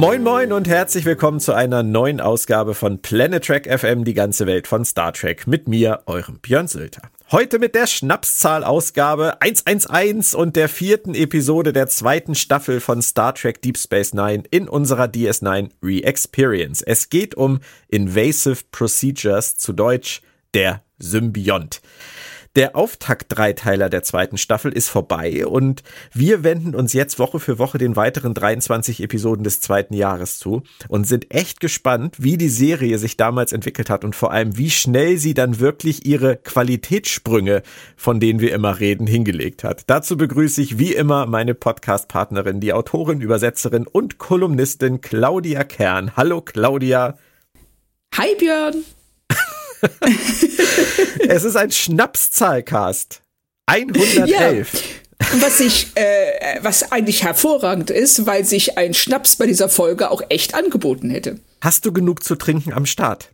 Moin moin und herzlich willkommen zu einer neuen Ausgabe von Planet Trek FM, die ganze Welt von Star Trek, mit mir, eurem Björn Sülter. Heute mit der Schnapszahl-Ausgabe 111 und der vierten Episode der zweiten Staffel von Star Trek Deep Space Nine in unserer DS9 Re-Experience. Es geht um Invasive Procedures, zu Deutsch der Symbiont. Der Auftakt-Dreiteiler der zweiten Staffel ist vorbei und wir wenden uns jetzt Woche für Woche den weiteren 23 Episoden des zweiten Jahres zu und sind echt gespannt, wie die Serie sich damals entwickelt hat und vor allem, wie schnell sie dann wirklich ihre Qualitätssprünge, von denen wir immer reden, hingelegt hat. Dazu begrüße ich wie immer meine Podcast-Partnerin, die Autorin, Übersetzerin und Kolumnistin Claudia Kern. Hallo Claudia. Hi Björn. es ist ein Schnapszahlcast. 111. Ja. Was ich, äh, was eigentlich hervorragend ist, weil sich ein Schnaps bei dieser Folge auch echt angeboten hätte. Hast du genug zu trinken am Start?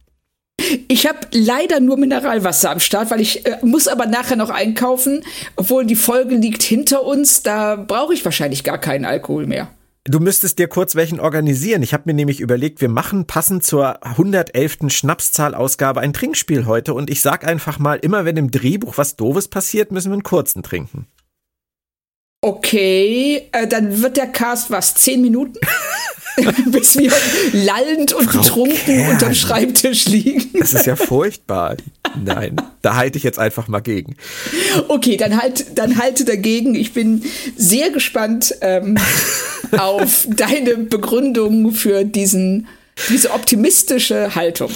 Ich habe leider nur Mineralwasser am Start, weil ich äh, muss aber nachher noch einkaufen, obwohl die Folge liegt hinter uns. Da brauche ich wahrscheinlich gar keinen Alkohol mehr. Du müsstest dir kurz welchen organisieren. Ich habe mir nämlich überlegt, wir machen passend zur 111. Schnapszahlausgabe ein Trinkspiel heute und ich sag einfach mal, immer wenn im Drehbuch was Doofes passiert, müssen wir einen kurzen trinken. Okay, äh, dann wird der Cast was, zehn Minuten? bis wir lallend und Frau betrunken Kern. unterm Schreibtisch liegen. Das ist ja furchtbar. Nein, da halte ich jetzt einfach mal gegen. Okay, dann halt, dann halte dagegen. Ich bin sehr gespannt ähm, auf deine Begründung für diesen diese optimistische Haltung.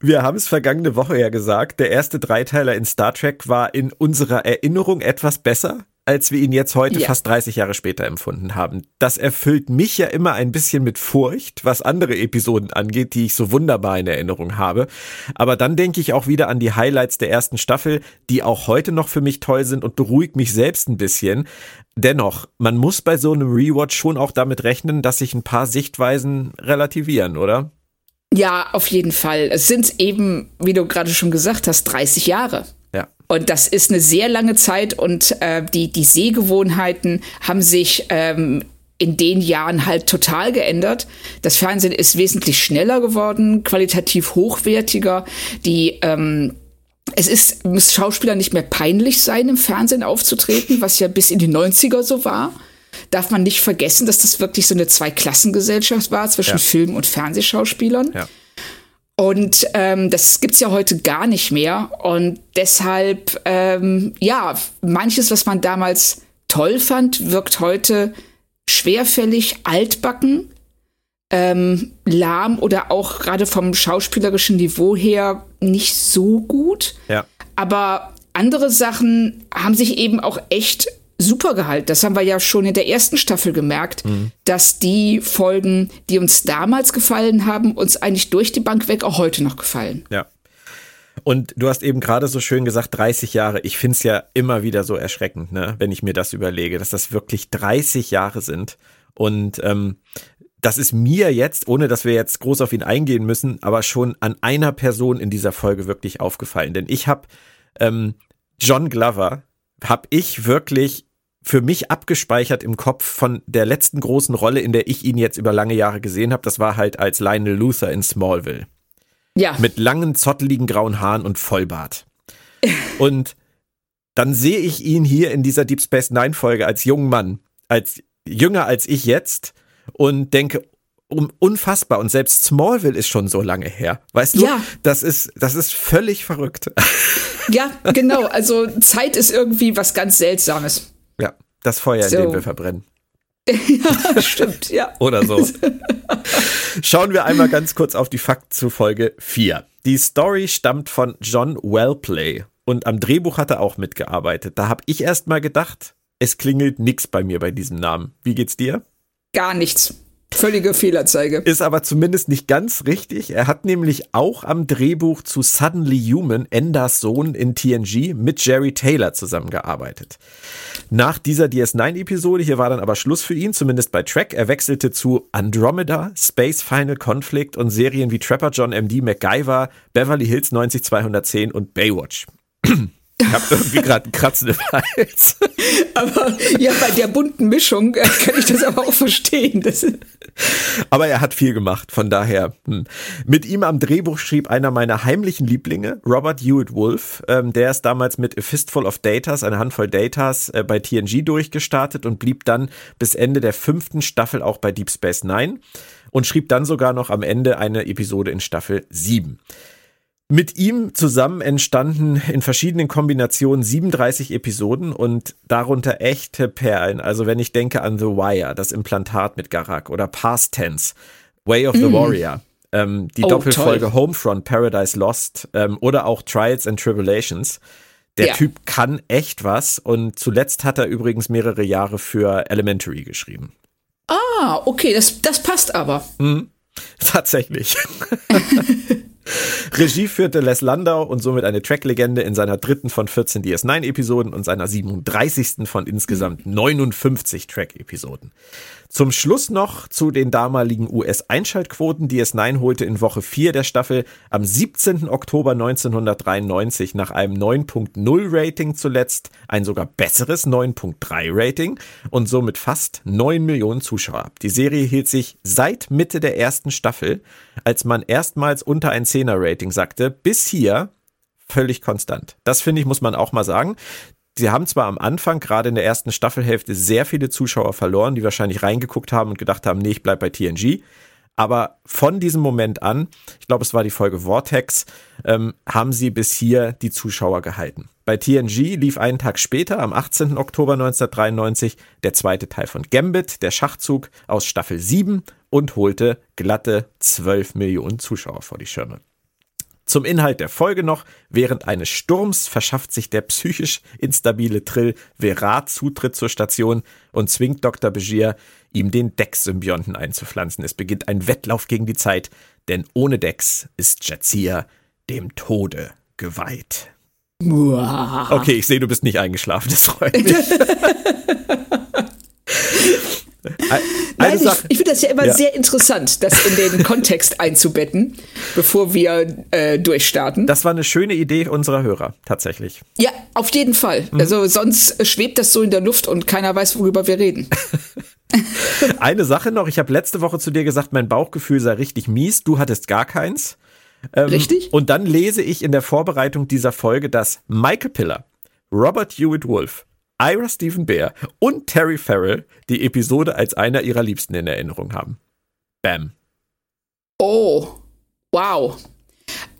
Wir haben es vergangene Woche ja gesagt, der erste Dreiteiler in Star Trek war in unserer Erinnerung etwas besser als wir ihn jetzt heute ja. fast 30 Jahre später empfunden haben. Das erfüllt mich ja immer ein bisschen mit Furcht, was andere Episoden angeht, die ich so wunderbar in Erinnerung habe. Aber dann denke ich auch wieder an die Highlights der ersten Staffel, die auch heute noch für mich toll sind und beruhigt mich selbst ein bisschen. Dennoch, man muss bei so einem Rewatch schon auch damit rechnen, dass sich ein paar Sichtweisen relativieren, oder? Ja, auf jeden Fall. Es sind eben, wie du gerade schon gesagt hast, 30 Jahre. Und das ist eine sehr lange Zeit und äh, die, die Sehgewohnheiten haben sich ähm, in den Jahren halt total geändert. Das Fernsehen ist wesentlich schneller geworden, qualitativ hochwertiger. Die ähm, es ist, muss Schauspieler nicht mehr peinlich sein, im Fernsehen aufzutreten, was ja bis in die 90er so war. Darf man nicht vergessen, dass das wirklich so eine Zweiklassengesellschaft war zwischen ja. Film- und Fernsehschauspielern. Ja. Und ähm, das gibt's ja heute gar nicht mehr. Und deshalb, ähm, ja, manches, was man damals toll fand, wirkt heute schwerfällig, altbacken, ähm, lahm oder auch gerade vom schauspielerischen Niveau her nicht so gut. Ja. Aber andere Sachen haben sich eben auch echt super Gehalt. Das haben wir ja schon in der ersten Staffel gemerkt, mhm. dass die Folgen, die uns damals gefallen haben, uns eigentlich durch die Bank weg auch heute noch gefallen. Ja. Und du hast eben gerade so schön gesagt, 30 Jahre. Ich finde es ja immer wieder so erschreckend, ne, wenn ich mir das überlege, dass das wirklich 30 Jahre sind. Und ähm, das ist mir jetzt, ohne dass wir jetzt groß auf ihn eingehen müssen, aber schon an einer Person in dieser Folge wirklich aufgefallen. Denn ich habe ähm, John Glover, habe ich wirklich für mich abgespeichert im Kopf von der letzten großen Rolle, in der ich ihn jetzt über lange Jahre gesehen habe. Das war halt als Lionel Luther in Smallville. Ja. Mit langen, zotteligen grauen Haaren und Vollbart. und dann sehe ich ihn hier in dieser Deep Space Nine Folge als jungen Mann als jünger als ich jetzt und denke, um, unfassbar. Und selbst Smallville ist schon so lange her. Weißt du? Ja. Das ist, das ist völlig verrückt. Ja, genau. Also Zeit ist irgendwie was ganz Seltsames. Ja, das Feuer, so. in dem wir verbrennen. ja, stimmt, ja. Oder so. Schauen wir einmal ganz kurz auf die Fakten zu Folge 4. Die Story stammt von John Wellplay und am Drehbuch hat er auch mitgearbeitet. Da habe ich erst mal gedacht, es klingelt nix bei mir bei diesem Namen. Wie geht's dir? Gar nichts. Völlige Fehlerzeige. Ist aber zumindest nicht ganz richtig. Er hat nämlich auch am Drehbuch zu Suddenly Human, Enders Sohn in TNG, mit Jerry Taylor zusammengearbeitet. Nach dieser DS9-Episode, hier war dann aber Schluss für ihn, zumindest bei Track. Er wechselte zu Andromeda, Space Final Conflict und Serien wie Trapper John MD, MacGyver, Beverly Hills 90210 und Baywatch. Ich habe irgendwie gerade einen Kratzen im Hals. Aber ja, bei der bunten Mischung äh, kann ich das aber auch verstehen. Das aber er hat viel gemacht, von daher. Hm. Mit ihm am Drehbuch schrieb einer meiner heimlichen Lieblinge, Robert Hewitt Wolf. Ähm, der ist damals mit A Fistful of Datas, eine Handvoll Datas, äh, bei TNG durchgestartet und blieb dann bis Ende der fünften Staffel auch bei Deep Space Nine und schrieb dann sogar noch am Ende eine Episode in Staffel 7. Mit ihm zusammen entstanden in verschiedenen Kombinationen 37 Episoden und darunter echte Perlen. Also wenn ich denke an The Wire, das Implantat mit Garak oder Past Tense, Way of the mm. Warrior, ähm, die oh, Doppelfolge toll. Homefront, Paradise Lost ähm, oder auch Trials and Tribulations. Der ja. Typ kann echt was und zuletzt hat er übrigens mehrere Jahre für Elementary geschrieben. Ah, okay, das, das passt aber. Mhm. Tatsächlich. Regie führte Les Landau und somit eine Track-Legende in seiner dritten von 14 DS9-Episoden und seiner 37. von insgesamt 59 Track-Episoden. Zum Schluss noch zu den damaligen US-Einschaltquoten. DS9 holte in Woche 4 der Staffel am 17. Oktober 1993 nach einem 9.0 Rating zuletzt ein sogar besseres 9.3 Rating und somit fast 9 Millionen Zuschauer ab. Die Serie hielt sich seit Mitte der ersten Staffel, als man erstmals unter ein 10er Rating sagte, bis hier völlig konstant. Das finde ich, muss man auch mal sagen. Sie haben zwar am Anfang, gerade in der ersten Staffelhälfte, sehr viele Zuschauer verloren, die wahrscheinlich reingeguckt haben und gedacht haben, nee, ich bleib bei TNG. Aber von diesem Moment an, ich glaube, es war die Folge Vortex, ähm, haben sie bis hier die Zuschauer gehalten. Bei TNG lief einen Tag später, am 18. Oktober 1993, der zweite Teil von Gambit, der Schachzug aus Staffel 7 und holte glatte 12 Millionen Zuschauer vor die Schirme. Zum Inhalt der Folge noch. Während eines Sturms verschafft sich der psychisch instabile Trill Verat Zutritt zur Station und zwingt Dr. Begier, ihm den Dex-Symbionten einzupflanzen. Es beginnt ein Wettlauf gegen die Zeit, denn ohne Dex ist Jazia dem Tode geweiht. Okay, ich sehe, du bist nicht eingeschlafen, das freut mich. Nein, ich, ich finde das ja immer ja. sehr interessant, das in den Kontext einzubetten, bevor wir äh, durchstarten. Das war eine schöne Idee unserer Hörer, tatsächlich. Ja, auf jeden Fall. Mhm. Also sonst schwebt das so in der Luft und keiner weiß, worüber wir reden. eine Sache noch, ich habe letzte Woche zu dir gesagt, mein Bauchgefühl sei richtig mies, du hattest gar keins. Ähm, Richtig? Und dann lese ich in der Vorbereitung dieser Folge, dass Michael Piller, Robert Hewitt Wolf, Ira Stephen Bear und Terry Farrell die Episode als einer ihrer Liebsten in Erinnerung haben. Bam. Oh, wow.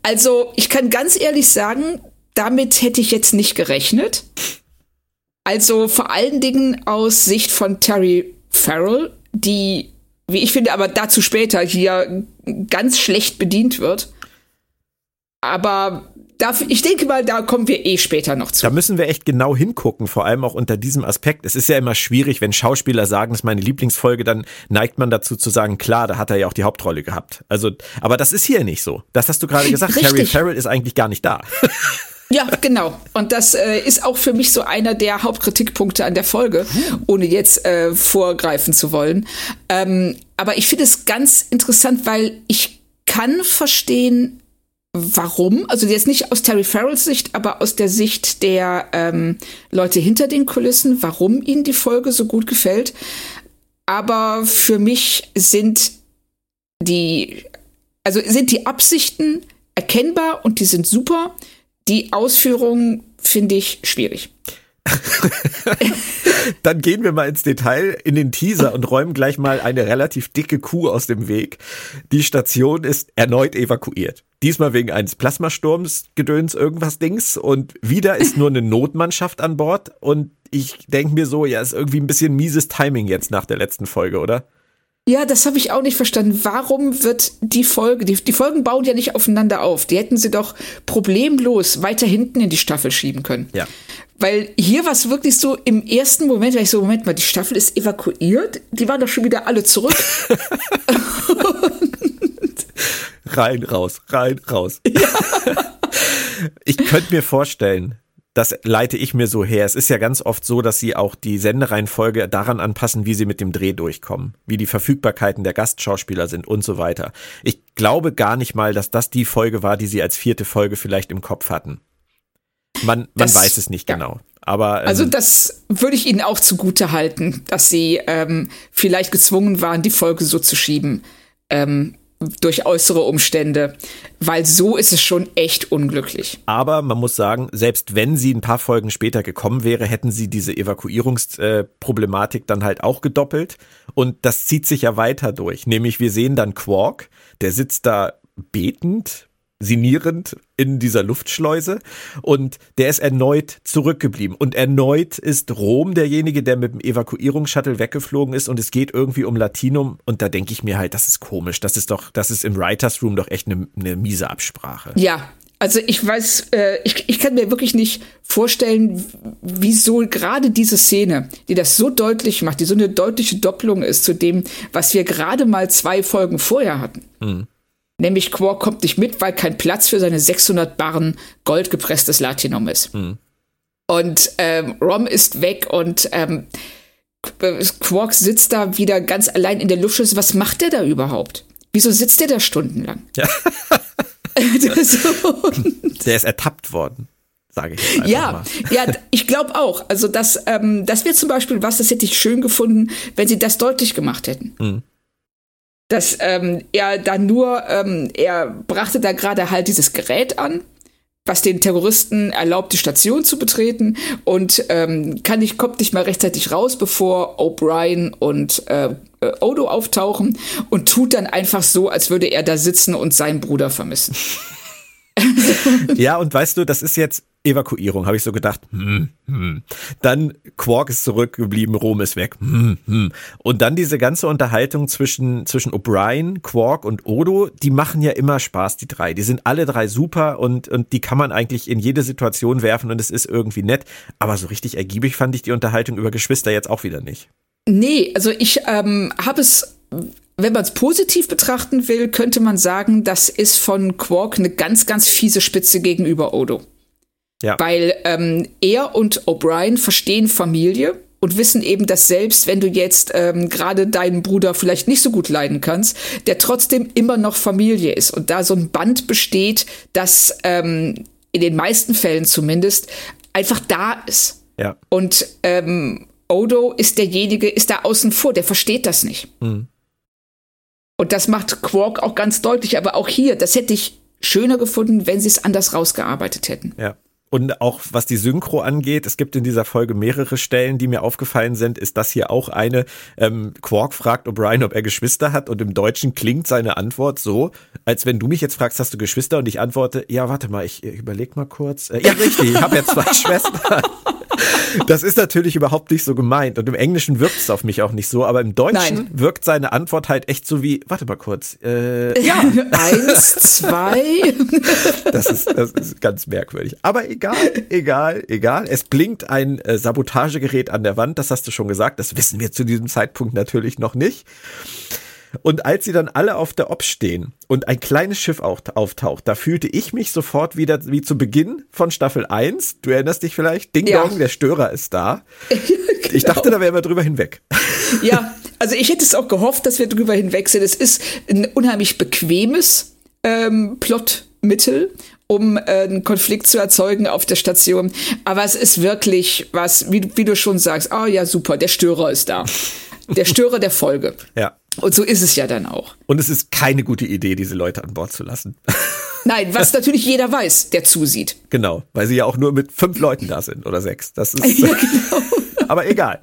Also, ich kann ganz ehrlich sagen, damit hätte ich jetzt nicht gerechnet. Also vor allen Dingen aus Sicht von Terry Farrell, die, wie ich finde, aber dazu später hier ganz schlecht bedient wird. Aber ich denke mal, da kommen wir eh später noch zu. Da müssen wir echt genau hingucken, vor allem auch unter diesem Aspekt. Es ist ja immer schwierig, wenn Schauspieler sagen, das ist meine Lieblingsfolge, dann neigt man dazu zu sagen, klar, da hat er ja auch die Hauptrolle gehabt. Also, aber das ist hier nicht so. Das hast du gerade gesagt. Richtig. Harry Farrell ist eigentlich gar nicht da. Ja, genau. Und das äh, ist auch für mich so einer der Hauptkritikpunkte an der Folge, ohne jetzt äh, vorgreifen zu wollen. Ähm, aber ich finde es ganz interessant, weil ich kann verstehen, warum, also jetzt nicht aus Terry Farrells Sicht, aber aus der Sicht der ähm, Leute hinter den Kulissen, warum ihnen die Folge so gut gefällt. Aber für mich sind die, also sind die Absichten erkennbar und die sind super. Die Ausführung finde ich schwierig. Dann gehen wir mal ins Detail in den Teaser und räumen gleich mal eine relativ dicke Kuh aus dem Weg. Die Station ist erneut evakuiert. Diesmal wegen eines Plasmasturms, Gedöns, irgendwas Dings. Und wieder ist nur eine Notmannschaft an Bord. Und ich denke mir so, ja, ist irgendwie ein bisschen mieses Timing jetzt nach der letzten Folge, oder? Ja, das habe ich auch nicht verstanden. Warum wird die Folge, die, die Folgen bauen ja nicht aufeinander auf. Die hätten sie doch problemlos weiter hinten in die Staffel schieben können. Ja. Weil hier war es wirklich so im ersten Moment, weil ich so, Moment mal, die Staffel ist evakuiert, die waren doch schon wieder alle zurück. rein, raus, rein, raus. Ja. Ich könnte mir vorstellen, das leite ich mir so her. Es ist ja ganz oft so, dass sie auch die Sendereihenfolge daran anpassen, wie sie mit dem Dreh durchkommen, wie die Verfügbarkeiten der Gastschauspieler sind und so weiter. Ich glaube gar nicht mal, dass das die Folge war, die sie als vierte Folge vielleicht im Kopf hatten. Man, man das, weiß es nicht ja. genau. Aber, ähm, also das würde ich Ihnen auch zugute halten, dass Sie ähm, vielleicht gezwungen waren, die Folge so zu schieben. Ähm, durch äußere Umstände, weil so ist es schon echt unglücklich. Aber man muss sagen, selbst wenn sie ein paar Folgen später gekommen wäre, hätten sie diese Evakuierungsproblematik dann halt auch gedoppelt und das zieht sich ja weiter durch. Nämlich wir sehen dann Quark, der sitzt da betend sinnierend in dieser Luftschleuse und der ist erneut zurückgeblieben und erneut ist Rom derjenige, der mit dem Evakuierungsshuttle weggeflogen ist und es geht irgendwie um Latinum und da denke ich mir halt, das ist komisch, das ist doch, das ist im Writers Room doch echt eine, eine miese Absprache. Ja, also ich weiß, äh, ich, ich kann mir wirklich nicht vorstellen, wieso gerade diese Szene, die das so deutlich macht, die so eine deutliche Doppelung ist zu dem, was wir gerade mal zwei Folgen vorher hatten. Mhm. Nämlich Quark kommt nicht mit, weil kein Platz für seine 600 Barren goldgepresstes Latinum ist. Mhm. Und ähm, Rom ist weg und ähm, Quark sitzt da wieder ganz allein in der Luftschüssel. Was macht der da überhaupt? Wieso sitzt der da stundenlang? Ja. der ist ertappt worden sage ich Ja, mal. ja, ich glaube auch. Also das, ähm, das wäre zum Beispiel was, das hätte ich schön gefunden, wenn sie das deutlich gemacht hätten. Mhm dass ähm, er dann nur, ähm, er brachte da gerade halt dieses Gerät an, was den Terroristen erlaubt, die Station zu betreten und ähm, kann nicht, kommt nicht mal rechtzeitig raus, bevor O'Brien und äh, Odo auftauchen und tut dann einfach so, als würde er da sitzen und seinen Bruder vermissen. ja, und weißt du, das ist jetzt Evakuierung, habe ich so gedacht. Hm, hm. Dann Quark ist zurückgeblieben, Rom ist weg. Hm, hm. Und dann diese ganze Unterhaltung zwischen, zwischen O'Brien, Quark und Odo, die machen ja immer Spaß, die drei. Die sind alle drei super und, und die kann man eigentlich in jede Situation werfen und es ist irgendwie nett. Aber so richtig ergiebig fand ich die Unterhaltung über Geschwister jetzt auch wieder nicht. Nee, also ich ähm, habe es wenn man es positiv betrachten will, könnte man sagen, das ist von Quark eine ganz, ganz fiese Spitze gegenüber Odo. Ja. Weil ähm, er und O'Brien verstehen Familie und wissen eben, dass selbst wenn du jetzt ähm, gerade deinen Bruder vielleicht nicht so gut leiden kannst, der trotzdem immer noch Familie ist und da so ein Band besteht, das ähm, in den meisten Fällen zumindest einfach da ist. Ja. Und ähm, Odo ist derjenige, ist da außen vor, der versteht das nicht. Mhm. Und das macht Quark auch ganz deutlich, aber auch hier, das hätte ich schöner gefunden, wenn sie es anders rausgearbeitet hätten. Ja. Und auch was die Synchro angeht, es gibt in dieser Folge mehrere Stellen, die mir aufgefallen sind, ist das hier auch eine. Ähm, Quark fragt O'Brien, ob er Geschwister hat und im Deutschen klingt seine Antwort so, als wenn du mich jetzt fragst, hast du Geschwister? Und ich antworte, ja, warte mal, ich, überleg mal kurz. Äh, ja, richtig, ich habe ja zwei Schwestern. Das ist natürlich überhaupt nicht so gemeint. Und im Englischen wirkt es auf mich auch nicht so, aber im Deutschen Nein. wirkt seine Antwort halt echt so wie, warte mal kurz. Äh, ja, eins, zwei. Das ist, das ist ganz merkwürdig. Aber egal, egal, egal. Es blinkt ein äh, Sabotagegerät an der Wand, das hast du schon gesagt. Das wissen wir zu diesem Zeitpunkt natürlich noch nicht. Und als sie dann alle auf der Op stehen und ein kleines Schiff auch auftaucht, da fühlte ich mich sofort wieder wie zu Beginn von Staffel 1. Du erinnerst dich vielleicht? Ding ja. Dong, der Störer ist da. genau. Ich dachte, da wären wir drüber hinweg. Ja, also ich hätte es auch gehofft, dass wir drüber hinweg sind. Es ist ein unheimlich bequemes ähm, Plotmittel um äh, einen Konflikt zu erzeugen auf der Station. Aber es ist wirklich was, wie, wie du schon sagst, oh ja, super, der Störer ist da. Der Störer der Folge. Ja. Und so ist es ja dann auch. Und es ist keine gute Idee, diese Leute an Bord zu lassen. Nein, was natürlich jeder weiß, der zusieht. Genau, weil sie ja auch nur mit fünf Leuten da sind oder sechs. Das ist ja, genau. Aber egal.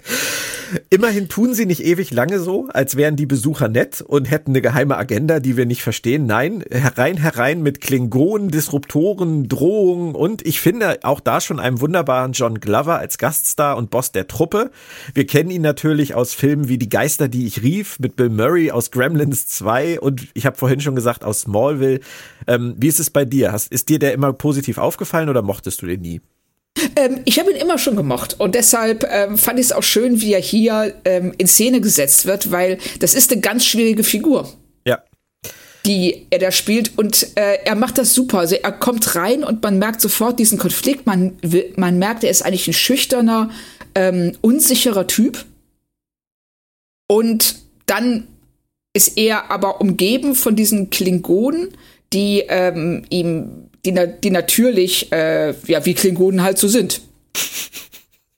Immerhin tun sie nicht ewig lange so, als wären die Besucher nett und hätten eine geheime Agenda, die wir nicht verstehen. Nein, herein, herein mit Klingonen, Disruptoren, Drohungen und ich finde auch da schon einen wunderbaren John Glover als Gaststar und Boss der Truppe. Wir kennen ihn natürlich aus Filmen wie Die Geister, die ich rief, mit Bill Murray aus Gremlins 2 und ich habe vorhin schon gesagt aus Smallville. Ähm, wie ist es bei dir? Hast, ist dir der immer positiv aufgefallen oder mochtest du den nie? Ähm, ich habe ihn immer schon gemocht und deshalb ähm, fand ich es auch schön, wie er hier ähm, in Szene gesetzt wird, weil das ist eine ganz schwierige Figur. Ja. Die er da spielt und äh, er macht das super. Also er kommt rein und man merkt sofort diesen Konflikt. Man, man merkt, er ist eigentlich ein schüchterner, ähm, unsicherer Typ. Und dann ist er aber umgeben von diesen Klingonen, die ähm, ihm die, die natürlich, äh, ja, wie Klingonen halt so sind.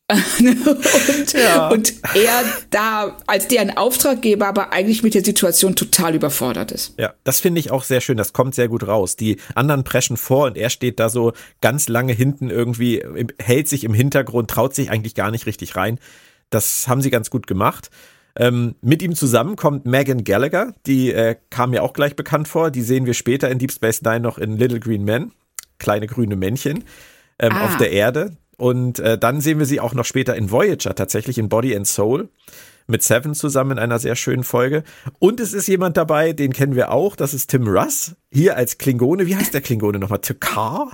und, ja. und er da als deren Auftraggeber aber eigentlich mit der Situation total überfordert ist. Ja, das finde ich auch sehr schön. Das kommt sehr gut raus. Die anderen preschen vor und er steht da so ganz lange hinten irgendwie, hält sich im Hintergrund, traut sich eigentlich gar nicht richtig rein. Das haben sie ganz gut gemacht. Ähm, mit ihm zusammen kommt Megan Gallagher, die äh, kam mir auch gleich bekannt vor. Die sehen wir später in Deep Space Nine noch in Little Green Men, kleine grüne Männchen ähm, ah. auf der Erde. Und äh, dann sehen wir sie auch noch später in Voyager, tatsächlich in Body and Soul mit Seven zusammen in einer sehr schönen Folge. Und es ist jemand dabei, den kennen wir auch, das ist Tim Russ, hier als Klingone. Wie heißt der Klingone nochmal? Takar?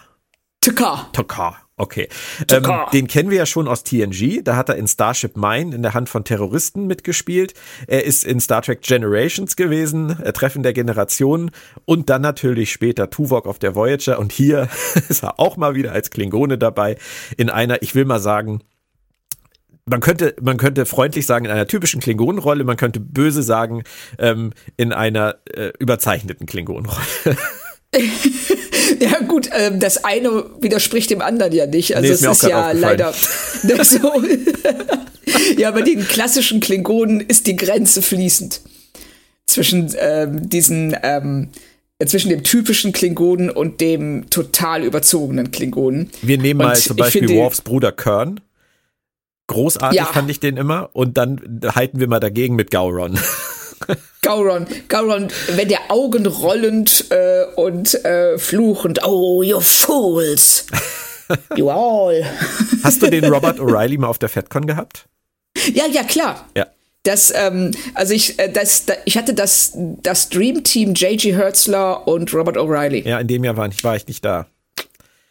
Takar. Takar. Okay. Ähm, den kennen wir ja schon aus TNG. Da hat er in Starship Mine in der Hand von Terroristen mitgespielt. Er ist in Star Trek Generations gewesen, äh, Treffen der Generationen und dann natürlich später Tuvok auf der Voyager. Und hier ist er auch mal wieder als Klingone dabei in einer, ich will mal sagen, man könnte, man könnte freundlich sagen, in einer typischen Klingonenrolle, man könnte böse sagen, ähm, in einer äh, überzeichneten Klingonenrolle. ja gut, ähm, das eine widerspricht dem anderen ja nicht. Also nee, es ist, ist ja leider so. ja, bei den klassischen Klingonen ist die Grenze fließend zwischen ähm, diesen ähm, zwischen dem typischen Klingonen und dem total überzogenen Klingonen. Wir nehmen mal zum Beispiel finde, Worfs Bruder Kern. Großartig ja. fand ich den immer. Und dann halten wir mal dagegen mit Gauron. Gauron, Gauron, wenn der Augen rollend äh, und äh, fluchend, oh, you fools. You all. Hast du den Robert O'Reilly mal auf der FedCon gehabt? Ja, ja, klar. Ja. Das, ähm, also ich, äh, das, da, ich hatte das, das Dream Team J.G. Hertzler und Robert O'Reilly. Ja, in dem Jahr war ich, war ich nicht da.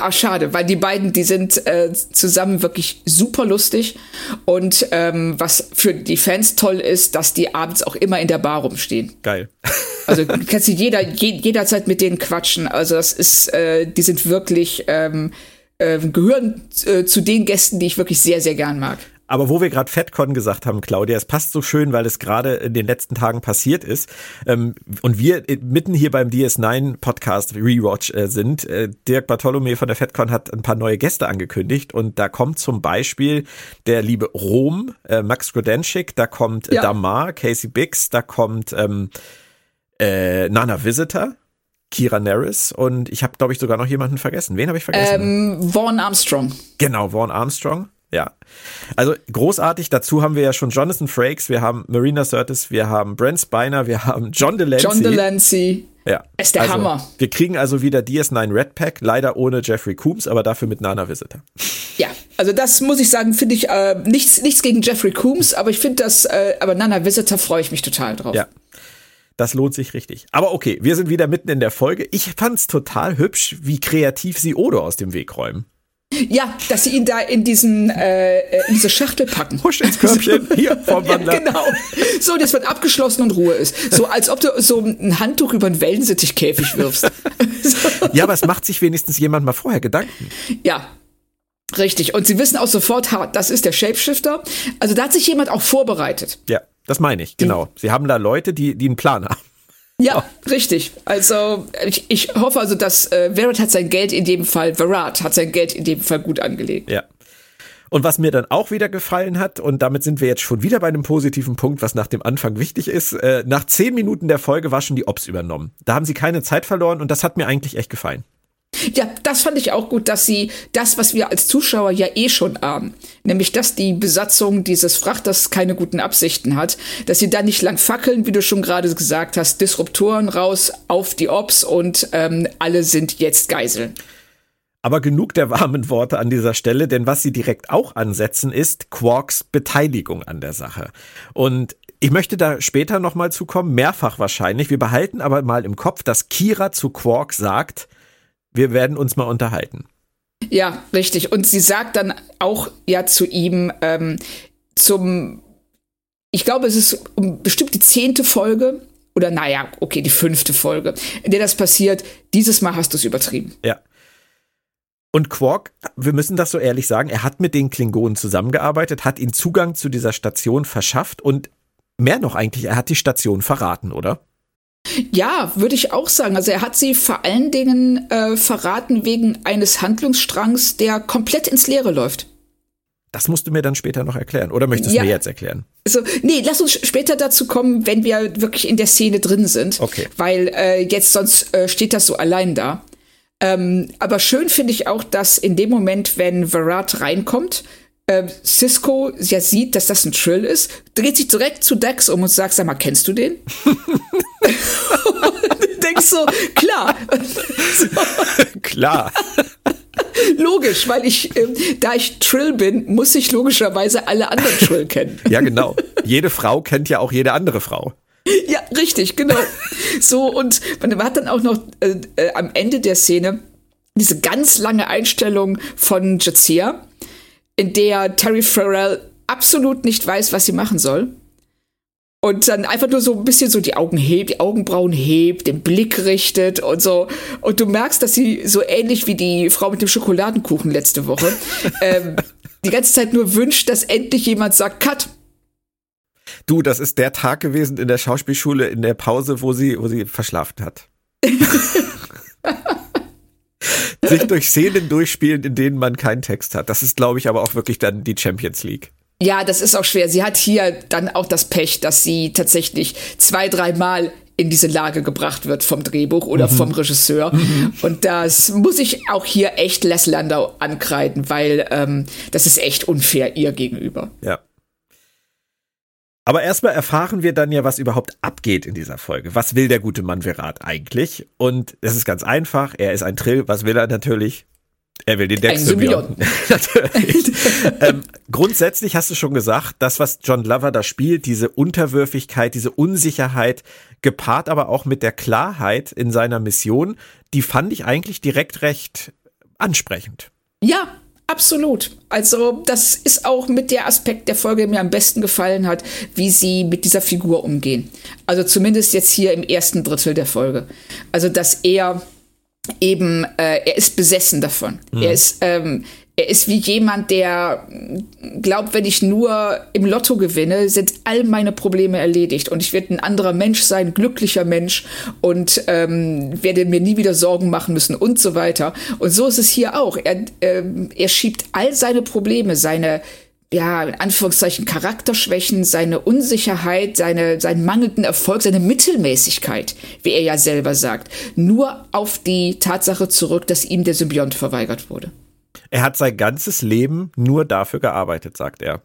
Ach, schade, weil die beiden, die sind äh, zusammen wirklich super lustig. Und ähm, was für die Fans toll ist, dass die abends auch immer in der Bar rumstehen. Geil. Also kannst du jeder, je, jederzeit mit denen quatschen. Also das ist, äh, die sind wirklich, ähm, äh, gehören zu den Gästen, die ich wirklich sehr, sehr gern mag. Aber wo wir gerade FedCon gesagt haben, Claudia, es passt so schön, weil es gerade in den letzten Tagen passiert ist. Ähm, und wir mitten hier beim DS9 Podcast Rewatch äh, sind. Äh, Dirk Bartholomä von der FedCon hat ein paar neue Gäste angekündigt. Und da kommt zum Beispiel der liebe Rom, äh, Max Grodenschik, da kommt ja. Damar, Casey Biggs, da kommt ähm, äh, Nana Visitor. Kira Nerys und ich habe, glaube ich, sogar noch jemanden vergessen. Wen habe ich vergessen? Ähm, Vaughn Armstrong. Genau, Vaughn Armstrong. Ja. Also großartig. Dazu haben wir ja schon Jonathan Frakes, wir haben Marina Sirtis, wir haben Brent Spiner, wir haben John Delancey. John Delancey. Ja. Ist der also, Hammer. Wir kriegen also wieder DS9 Red Pack, leider ohne Jeffrey Coombs, aber dafür mit Nana Visitor. Ja, also das muss ich sagen, finde ich äh, nichts, nichts gegen Jeffrey Coombs, aber ich finde das, äh, aber Nana Visitor freue ich mich total drauf. Ja. Das lohnt sich richtig. Aber okay, wir sind wieder mitten in der Folge. Ich fand's total hübsch, wie kreativ sie Odo aus dem Weg räumen. Ja, dass sie ihn da in diesen äh, äh in diese Schachtel packen. Husch ins Körbchen, hier vom Wandler. Ja, genau. So, das wird abgeschlossen und Ruhe ist. So, als ob du so ein Handtuch über einen Wellensittichkäfig wirfst. so. Ja, aber es macht sich wenigstens jemand mal vorher Gedanken. Ja, Richtig. Und sie wissen auch sofort, das ist der Shapeshifter. Also da hat sich jemand auch vorbereitet. Ja, das meine ich, genau. Sie haben da Leute, die, die einen Plan haben. Ja, richtig. Also ich, ich hoffe also, dass äh, Verrat hat sein Geld in dem Fall, Verrat hat sein Geld in dem Fall gut angelegt. Ja. Und was mir dann auch wieder gefallen hat, und damit sind wir jetzt schon wieder bei einem positiven Punkt, was nach dem Anfang wichtig ist, äh, nach zehn Minuten der Folge war schon die Ops übernommen. Da haben sie keine Zeit verloren und das hat mir eigentlich echt gefallen. Ja, das fand ich auch gut, dass sie das, was wir als Zuschauer ja eh schon ahnen, nämlich dass die Besatzung dieses Frachters keine guten Absichten hat, dass sie da nicht lang fackeln, wie du schon gerade gesagt hast, Disruptoren raus auf die Ops und ähm, alle sind jetzt Geiseln. Aber genug der warmen Worte an dieser Stelle, denn was sie direkt auch ansetzen, ist Quarks Beteiligung an der Sache. Und ich möchte da später nochmal zukommen, mehrfach wahrscheinlich. Wir behalten aber mal im Kopf, dass Kira zu Quark sagt, wir werden uns mal unterhalten. Ja, richtig. Und sie sagt dann auch ja zu ihm ähm, zum, ich glaube, es ist um bestimmt die zehnte Folge oder naja, okay, die fünfte Folge, in der das passiert. Dieses Mal hast du es übertrieben. Ja. Und Quark, wir müssen das so ehrlich sagen, er hat mit den Klingonen zusammengearbeitet, hat ihnen Zugang zu dieser Station verschafft und mehr noch eigentlich, er hat die Station verraten, oder? Ja, würde ich auch sagen. Also er hat sie vor allen Dingen äh, verraten wegen eines Handlungsstrangs, der komplett ins Leere läuft. Das musst du mir dann später noch erklären. Oder möchtest du ja. mir jetzt erklären? Also, nee, lass uns später dazu kommen, wenn wir wirklich in der Szene drin sind. Okay. Weil äh, jetzt sonst äh, steht das so allein da. Ähm, aber schön finde ich auch, dass in dem Moment, wenn Verrat reinkommt, äh, Cisco ja sieht, dass das ein Trill ist, dreht sich direkt zu Dex um und sagt, sag mal, kennst du den? und denkst so, klar. klar. Logisch, weil ich, äh, da ich Trill bin, muss ich logischerweise alle anderen Trill kennen. ja, genau. Jede Frau kennt ja auch jede andere Frau. Ja, richtig, genau. So, und man hat dann auch noch äh, äh, am Ende der Szene diese ganz lange Einstellung von Jazia, in der Terry Farrell absolut nicht weiß, was sie machen soll. Und dann einfach nur so ein bisschen so die Augen hebt, die Augenbrauen hebt, den Blick richtet und so. Und du merkst, dass sie so ähnlich wie die Frau mit dem Schokoladenkuchen letzte Woche ähm, die ganze Zeit nur wünscht, dass endlich jemand sagt, Cut, Du, das ist der Tag gewesen in der Schauspielschule in der Pause, wo sie, wo sie verschlafen hat. Sich durch Szenen durchspielen, in denen man keinen Text hat. Das ist, glaube ich, aber auch wirklich dann die Champions League. Ja, das ist auch schwer. Sie hat hier dann auch das Pech, dass sie tatsächlich zwei, dreimal in diese Lage gebracht wird vom Drehbuch oder mhm. vom Regisseur. Mhm. Und das muss ich auch hier echt Les Landau ankreiden, weil ähm, das ist echt unfair ihr gegenüber. Ja. Aber erstmal erfahren wir dann ja, was überhaupt abgeht in dieser Folge. Was will der gute Mann Verat eigentlich? Und es ist ganz einfach. Er ist ein Trill. Was will er natürlich? Er will den Dex-Symbionten. ähm, grundsätzlich hast du schon gesagt, das, was John Lover da spielt, diese Unterwürfigkeit, diese Unsicherheit, gepaart aber auch mit der Klarheit in seiner Mission, die fand ich eigentlich direkt recht ansprechend. Ja, Absolut. Also das ist auch mit der Aspekt der Folge, der mir am besten gefallen hat, wie sie mit dieser Figur umgehen. Also zumindest jetzt hier im ersten Drittel der Folge. Also dass er eben, äh, er ist besessen davon. Mhm. Er ist, ähm, er ist wie jemand, der glaubt, wenn ich nur im Lotto gewinne, sind all meine Probleme erledigt und ich werde ein anderer Mensch sein, glücklicher Mensch und ähm, werde mir nie wieder Sorgen machen müssen und so weiter. Und so ist es hier auch. Er, äh, er schiebt all seine Probleme, seine ja, in Anführungszeichen Charakterschwächen, seine Unsicherheit, seine, seinen mangelnden Erfolg, seine Mittelmäßigkeit, wie er ja selber sagt, nur auf die Tatsache zurück, dass ihm der Symbiont verweigert wurde. Er hat sein ganzes Leben nur dafür gearbeitet, sagt er.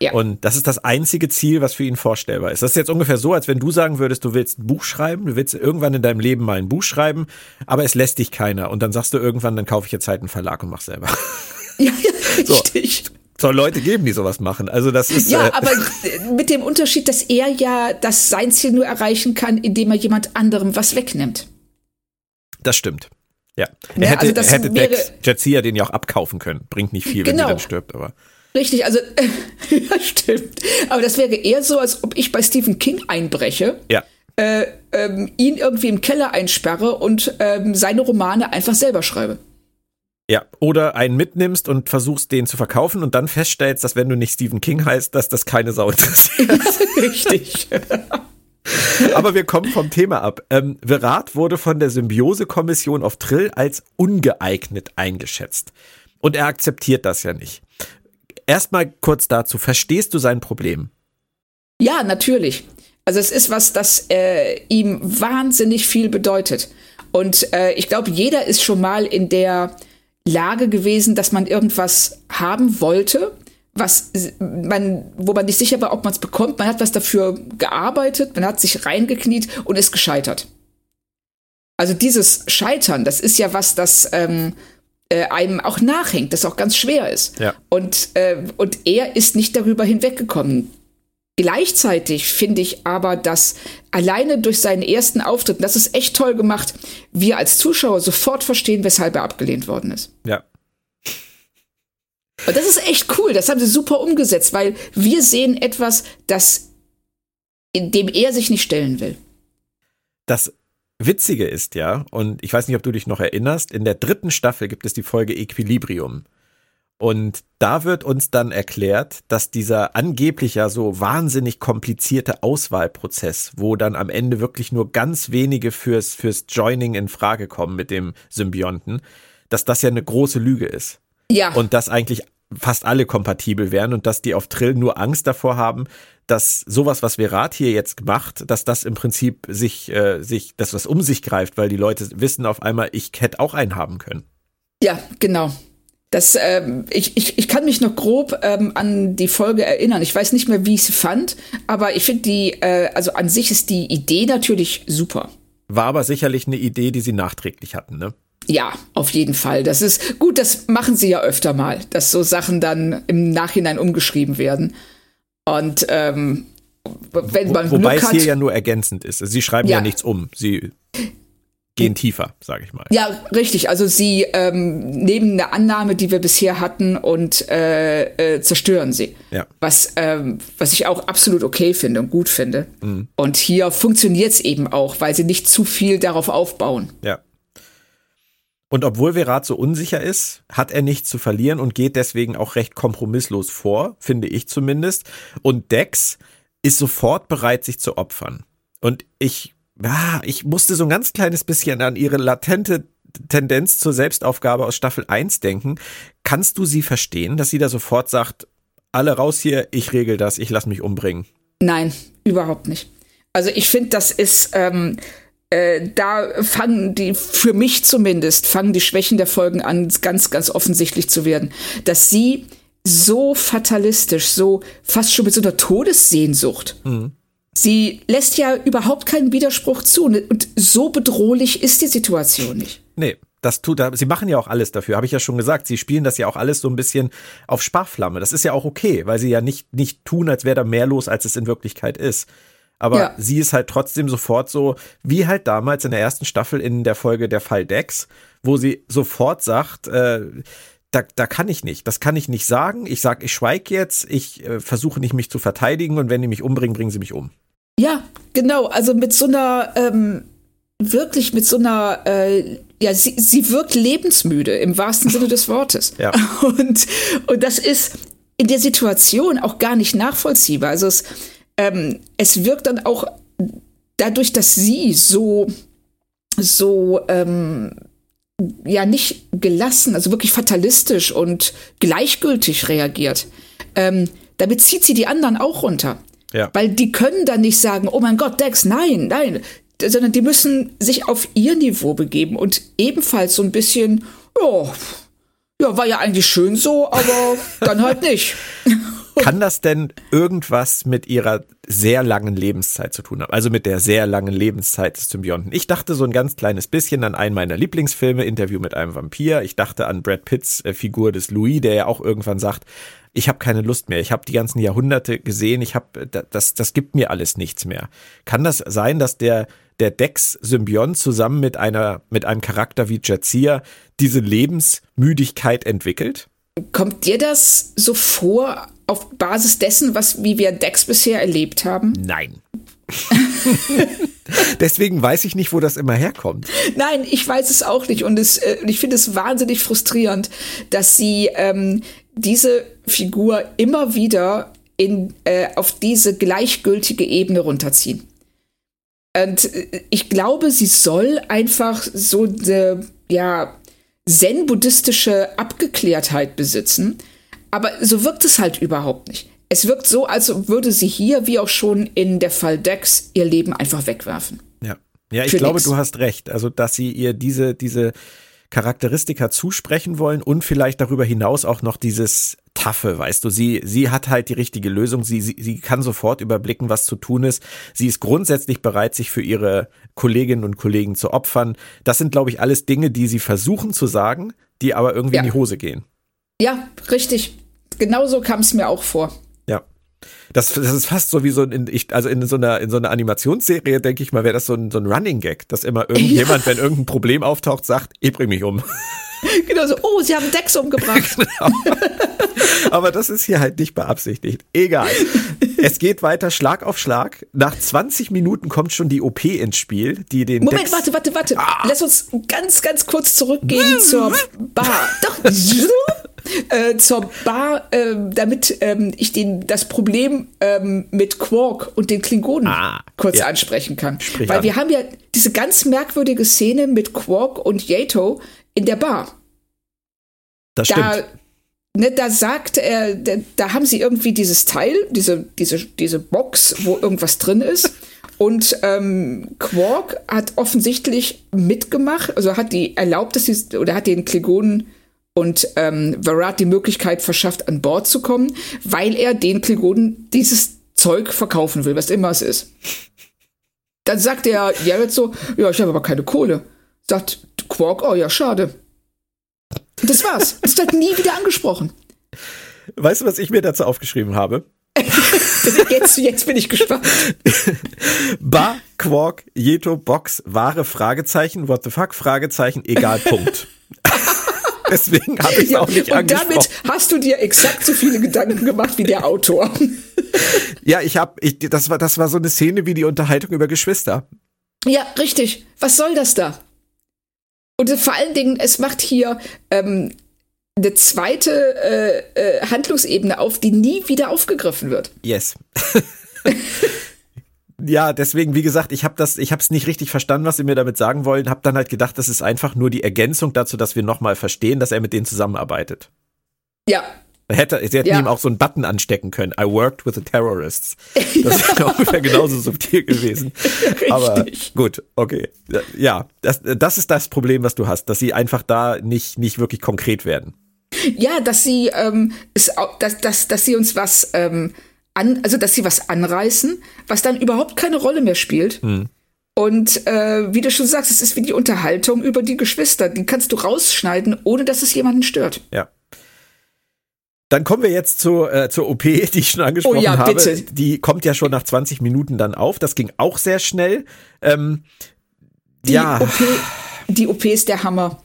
Ja. Und das ist das einzige Ziel, was für ihn vorstellbar ist. Das ist jetzt ungefähr so, als wenn du sagen würdest, du willst ein Buch schreiben, du willst irgendwann in deinem Leben mal ein Buch schreiben, aber es lässt dich keiner. Und dann sagst du irgendwann, dann kaufe ich jetzt halt einen Verlag und mach selber. Ja, ja, richtig. So soll Leute geben, die sowas machen. Also das ist ja, äh aber mit dem Unterschied, dass er ja das sein Ziel nur erreichen kann, indem er jemand anderem was wegnimmt. Das stimmt. Ja, er ja, hätte, also hätte Dex Jetsia den ja auch abkaufen können. Bringt nicht viel, genau. wenn sie genau. dann stirbt, aber. Richtig, also ja, stimmt. Aber das wäre eher so, als ob ich bei Stephen King einbreche. Ja. Äh, ähm, ihn irgendwie im Keller einsperre und ähm, seine Romane einfach selber schreibe. Ja, oder einen mitnimmst und versuchst, den zu verkaufen und dann feststellst, dass wenn du nicht Stephen King heißt, dass das keine Sau interessiert. Richtig. Aber wir kommen vom Thema ab. Ähm, Virat wurde von der Symbiose-Kommission auf Trill als ungeeignet eingeschätzt. Und er akzeptiert das ja nicht. Erstmal kurz dazu, verstehst du sein Problem? Ja, natürlich. Also es ist was, das äh, ihm wahnsinnig viel bedeutet. Und äh, ich glaube, jeder ist schon mal in der Lage gewesen, dass man irgendwas haben wollte, was man, wo man nicht sicher war, ob man es bekommt. Man hat was dafür gearbeitet, man hat sich reingekniet und ist gescheitert. Also dieses Scheitern, das ist ja was, das ähm, äh, einem auch nachhängt, das auch ganz schwer ist. Ja. Und, äh, und er ist nicht darüber hinweggekommen. Gleichzeitig finde ich aber, dass alleine durch seinen ersten Auftritt, das ist echt toll gemacht, wir als Zuschauer sofort verstehen, weshalb er abgelehnt worden ist. Ja. Und das ist echt cool. Das haben sie super umgesetzt, weil wir sehen etwas, das in dem er sich nicht stellen will. Das Witzige ist ja, und ich weiß nicht, ob du dich noch erinnerst, in der dritten Staffel gibt es die Folge Equilibrium. Und da wird uns dann erklärt, dass dieser angeblich ja so wahnsinnig komplizierte Auswahlprozess, wo dann am Ende wirklich nur ganz wenige fürs, fürs Joining in Frage kommen mit dem Symbionten, dass das ja eine große Lüge ist. Ja. Und dass eigentlich fast alle kompatibel wären und dass die auf Trill nur Angst davor haben, dass sowas, was Verat hier jetzt macht, dass das im Prinzip sich, äh, sich, dass was um sich greift, weil die Leute wissen auf einmal, ich hätte auch einen haben können. Ja, genau. Das, ähm, ich, ich, ich kann mich noch grob ähm, an die Folge erinnern. Ich weiß nicht mehr, wie ich sie fand, aber ich finde die, äh, also an sich ist die Idee natürlich super. War aber sicherlich eine Idee, die sie nachträglich hatten, ne? Ja, auf jeden Fall. Das ist gut, das machen sie ja öfter mal, dass so Sachen dann im Nachhinein umgeschrieben werden. Und ähm, wenn man Wo, Wobei Glück es hier ja nur ergänzend ist. Sie schreiben ja, ja nichts um. Sie gehen tiefer, sage ich mal. Ja, richtig. Also sie ähm, nehmen eine Annahme, die wir bisher hatten, und äh, äh, zerstören sie. Ja. Was, ähm, was ich auch absolut okay finde und gut finde. Mhm. Und hier funktioniert es eben auch, weil sie nicht zu viel darauf aufbauen. Ja. Und obwohl Verat so unsicher ist, hat er nichts zu verlieren und geht deswegen auch recht kompromisslos vor, finde ich zumindest. Und Dex ist sofort bereit, sich zu opfern. Und ich, ja, ich musste so ein ganz kleines bisschen an ihre latente Tendenz zur Selbstaufgabe aus Staffel 1 denken. Kannst du sie verstehen, dass sie da sofort sagt, alle raus hier, ich regel das, ich lass mich umbringen? Nein, überhaupt nicht. Also ich finde, das ist, ähm, äh, da fangen die, für mich zumindest, fangen die Schwächen der Folgen an, ganz, ganz offensichtlich zu werden. Dass sie so fatalistisch, so fast schon mit so einer Todessehnsucht. Mhm. Sie lässt ja überhaupt keinen Widerspruch zu. Und so bedrohlich ist die Situation nicht. Nee. Das tut, sie machen ja auch alles dafür, habe ich ja schon gesagt. Sie spielen das ja auch alles so ein bisschen auf Sparflamme. Das ist ja auch okay, weil sie ja nicht, nicht tun, als wäre da mehr los, als es in Wirklichkeit ist. Aber ja. sie ist halt trotzdem sofort so, wie halt damals in der ersten Staffel in der Folge Der Fall Dex, wo sie sofort sagt, äh, da, da kann ich nicht, das kann ich nicht sagen. Ich sag, ich schweige jetzt, ich äh, versuche nicht mich zu verteidigen und wenn die mich umbringen, bringen sie mich um. Ja, genau. Also mit so einer, ähm, wirklich mit so einer, äh, ja, sie, sie wirkt lebensmüde im wahrsten Sinne des Wortes. Ja. Und, und das ist in der Situation auch gar nicht nachvollziehbar. Also es, ähm, es wirkt dann auch dadurch, dass sie so, so, ähm, ja, nicht gelassen, also wirklich fatalistisch und gleichgültig reagiert, ähm, damit zieht sie die anderen auch runter. Ja. Weil die können dann nicht sagen, oh mein Gott, Dex, nein, nein, sondern die müssen sich auf ihr Niveau begeben und ebenfalls so ein bisschen, ja, ja, war ja eigentlich schön so, aber dann halt nicht. Kann das denn irgendwas mit ihrer sehr langen Lebenszeit zu tun haben? Also mit der sehr langen Lebenszeit des Symbionten? Ich dachte so ein ganz kleines bisschen an einen meiner Lieblingsfilme, Interview mit einem Vampir. Ich dachte an Brad Pitts äh, Figur des Louis, der ja auch irgendwann sagt, ich habe keine Lust mehr. Ich habe die ganzen Jahrhunderte gesehen. Ich habe das, das gibt mir alles nichts mehr. Kann das sein, dass der der Dex-Symbiont zusammen mit einer mit einem Charakter wie Jadzia diese Lebensmüdigkeit entwickelt? Kommt dir das so vor auf Basis dessen, was wie wir Dex bisher erlebt haben? Nein. Deswegen weiß ich nicht, wo das immer herkommt. Nein, ich weiß es auch nicht. Und es, äh, ich finde es wahnsinnig frustrierend, dass sie ähm, diese Figur immer wieder in, äh, auf diese gleichgültige Ebene runterziehen. Und äh, ich glaube, sie soll einfach so eine, ja, zen-buddhistische Abgeklärtheit besitzen. Aber so wirkt es halt überhaupt nicht. Es wirkt so, als würde sie hier, wie auch schon in der Fall Dex, ihr Leben einfach wegwerfen. Ja. Ja, ich glaube, nix. du hast recht. Also, dass sie ihr diese, diese Charakteristika zusprechen wollen und vielleicht darüber hinaus auch noch dieses Taffe, weißt du, sie, sie hat halt die richtige Lösung, sie, sie, sie kann sofort überblicken, was zu tun ist. Sie ist grundsätzlich bereit, sich für ihre Kolleginnen und Kollegen zu opfern. Das sind, glaube ich, alles Dinge, die sie versuchen zu sagen, die aber irgendwie ja. in die Hose gehen. Ja, richtig. Genauso kam es mir auch vor. Das, das ist fast so wie so ein, ich, also in so einer, in so einer Animationsserie, denke ich mal, wäre das so ein, so ein Running Gag, dass immer irgendjemand, ja. wenn irgendein Problem auftaucht, sagt, ich bring mich um. Genau so, oh, sie haben Dex umgebracht. genau. Aber das ist hier halt nicht beabsichtigt. Egal. Es geht weiter Schlag auf Schlag. Nach 20 Minuten kommt schon die OP ins Spiel, die den. Moment, Dex warte, warte, warte. Ah. Lass uns ganz, ganz kurz zurückgehen zur Bar. Doch. Äh, zur Bar, äh, damit ähm, ich den, das Problem ähm, mit Quark und den Klingonen ah, kurz ja. ansprechen kann. Sprich Weil an. wir haben ja diese ganz merkwürdige Szene mit Quark und Yato in der Bar. Das da, stimmt. Ne, da sagt er, da, da haben sie irgendwie dieses Teil, diese, diese, diese Box, wo irgendwas drin ist. Und ähm, Quark hat offensichtlich mitgemacht, also hat die erlaubt, dass sie, oder hat den Klingonen und ähm, Varat die Möglichkeit verschafft, an Bord zu kommen, weil er den Klingonen dieses Zeug verkaufen will, was immer es ist. Dann sagt der Jared so, ja, ich habe aber keine Kohle. Sagt Quark, oh ja, schade. Das war's. Es wird nie wieder angesprochen. Weißt du, was ich mir dazu aufgeschrieben habe? jetzt, jetzt bin ich gespannt. Bar, Quark, Jeto, Box, Ware, Fragezeichen, what the fuck, Fragezeichen, egal, Punkt. Deswegen habe ich es ja, auch nicht und angesprochen. Und damit hast du dir exakt so viele Gedanken gemacht wie der Autor. ja, ich habe, ich, das war, das war so eine Szene wie die Unterhaltung über Geschwister. Ja, richtig. Was soll das da? Und vor allen Dingen, es macht hier ähm, eine zweite äh, äh, Handlungsebene auf, die nie wieder aufgegriffen wird. Yes. ja, deswegen, wie gesagt, ich habe das, ich habe es nicht richtig verstanden, was sie mir damit sagen wollen. Habe dann halt gedacht, das ist einfach nur die Ergänzung dazu, dass wir nochmal verstehen, dass er mit denen zusammenarbeitet. Ja. Hätte, sie hätten ja. ihm auch so einen Button anstecken können. I worked with the terrorists. Das wäre ungefähr genauso subtil gewesen. Richtig. Aber gut, okay. Ja, das, das ist das Problem, was du hast, dass sie einfach da nicht, nicht wirklich konkret werden. Ja, dass sie, ähm, ist, dass, dass, dass sie uns was ähm, an, also dass sie was anreißen, was dann überhaupt keine Rolle mehr spielt. Hm. Und äh, wie du schon sagst, es ist wie die Unterhaltung über die Geschwister. Die kannst du rausschneiden, ohne dass es jemanden stört. Ja. Dann kommen wir jetzt zu, äh, zur OP, die ich schon angesprochen oh ja, habe. Bitte. Die kommt ja schon nach 20 Minuten dann auf. Das ging auch sehr schnell. Ähm, die ja. OP, die OP ist der Hammer.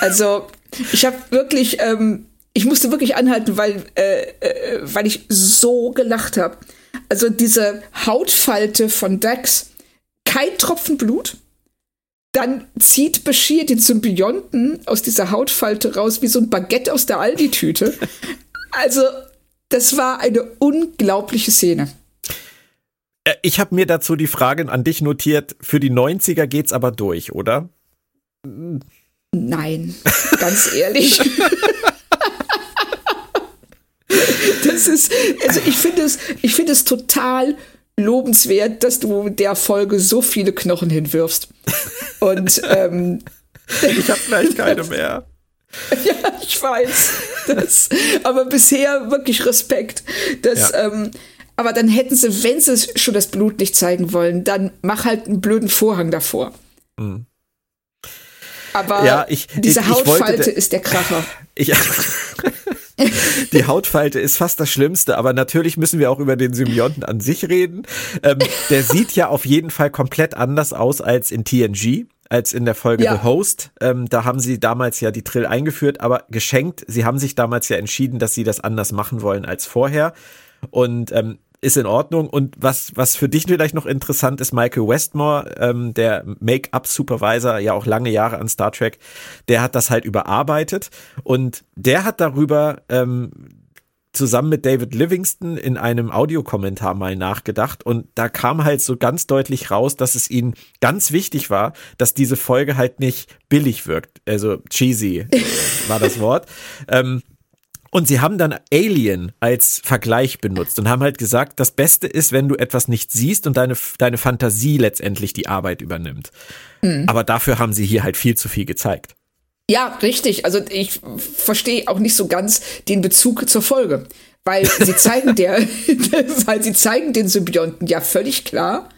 Also ich habe wirklich ähm, ich musste wirklich anhalten, weil, äh, äh, weil ich so gelacht habe. Also diese Hautfalte von Dax, kein Tropfen Blut. Dann zieht Bashir den Symbionten aus dieser Hautfalte raus wie so ein Baguette aus der Aldi-Tüte. Also, das war eine unglaubliche Szene. Äh, ich habe mir dazu die Frage an dich notiert, für die 90er geht's aber durch, oder? Nein, ganz ehrlich. das ist, also ich finde es, ich finde es total lobenswert, dass du der Folge so viele Knochen hinwirfst. Und ähm, ich habe vielleicht keine mehr. ja, ich weiß. Das, aber bisher wirklich Respekt. Das, ja. ähm, aber dann hätten sie, wenn sie schon das Blut nicht zeigen wollen, dann mach halt einen blöden Vorhang davor. Mhm. Aber ja, ich, diese ich, ich Hautfalte wollte, ist der Kracher. Ich, die Hautfalte ist fast das Schlimmste, aber natürlich müssen wir auch über den Symbionten an sich reden. Ähm, der sieht ja auf jeden Fall komplett anders aus als in TNG als in der Folge ja. The Host. Ähm, da haben sie damals ja die Trill eingeführt, aber geschenkt. Sie haben sich damals ja entschieden, dass sie das anders machen wollen als vorher. Und ähm, ist in Ordnung. Und was, was für dich vielleicht noch interessant ist, Michael Westmore, ähm, der Make-up-Supervisor, ja auch lange Jahre an Star Trek, der hat das halt überarbeitet und der hat darüber ähm, zusammen mit David Livingston in einem Audiokommentar mal nachgedacht und da kam halt so ganz deutlich raus, dass es ihnen ganz wichtig war, dass diese Folge halt nicht billig wirkt, also cheesy war das Wort. ähm, Und sie haben dann Alien als Vergleich benutzt und haben halt gesagt, das Beste ist, wenn du etwas nicht siehst und deine, deine Fantasie letztendlich die Arbeit übernimmt. Mhm. Aber dafür haben sie hier halt viel zu viel gezeigt. Ja, richtig. Also ich verstehe auch nicht so ganz den Bezug zur Folge. Weil sie zeigen der, weil sie zeigen den Symbionten ja völlig klar.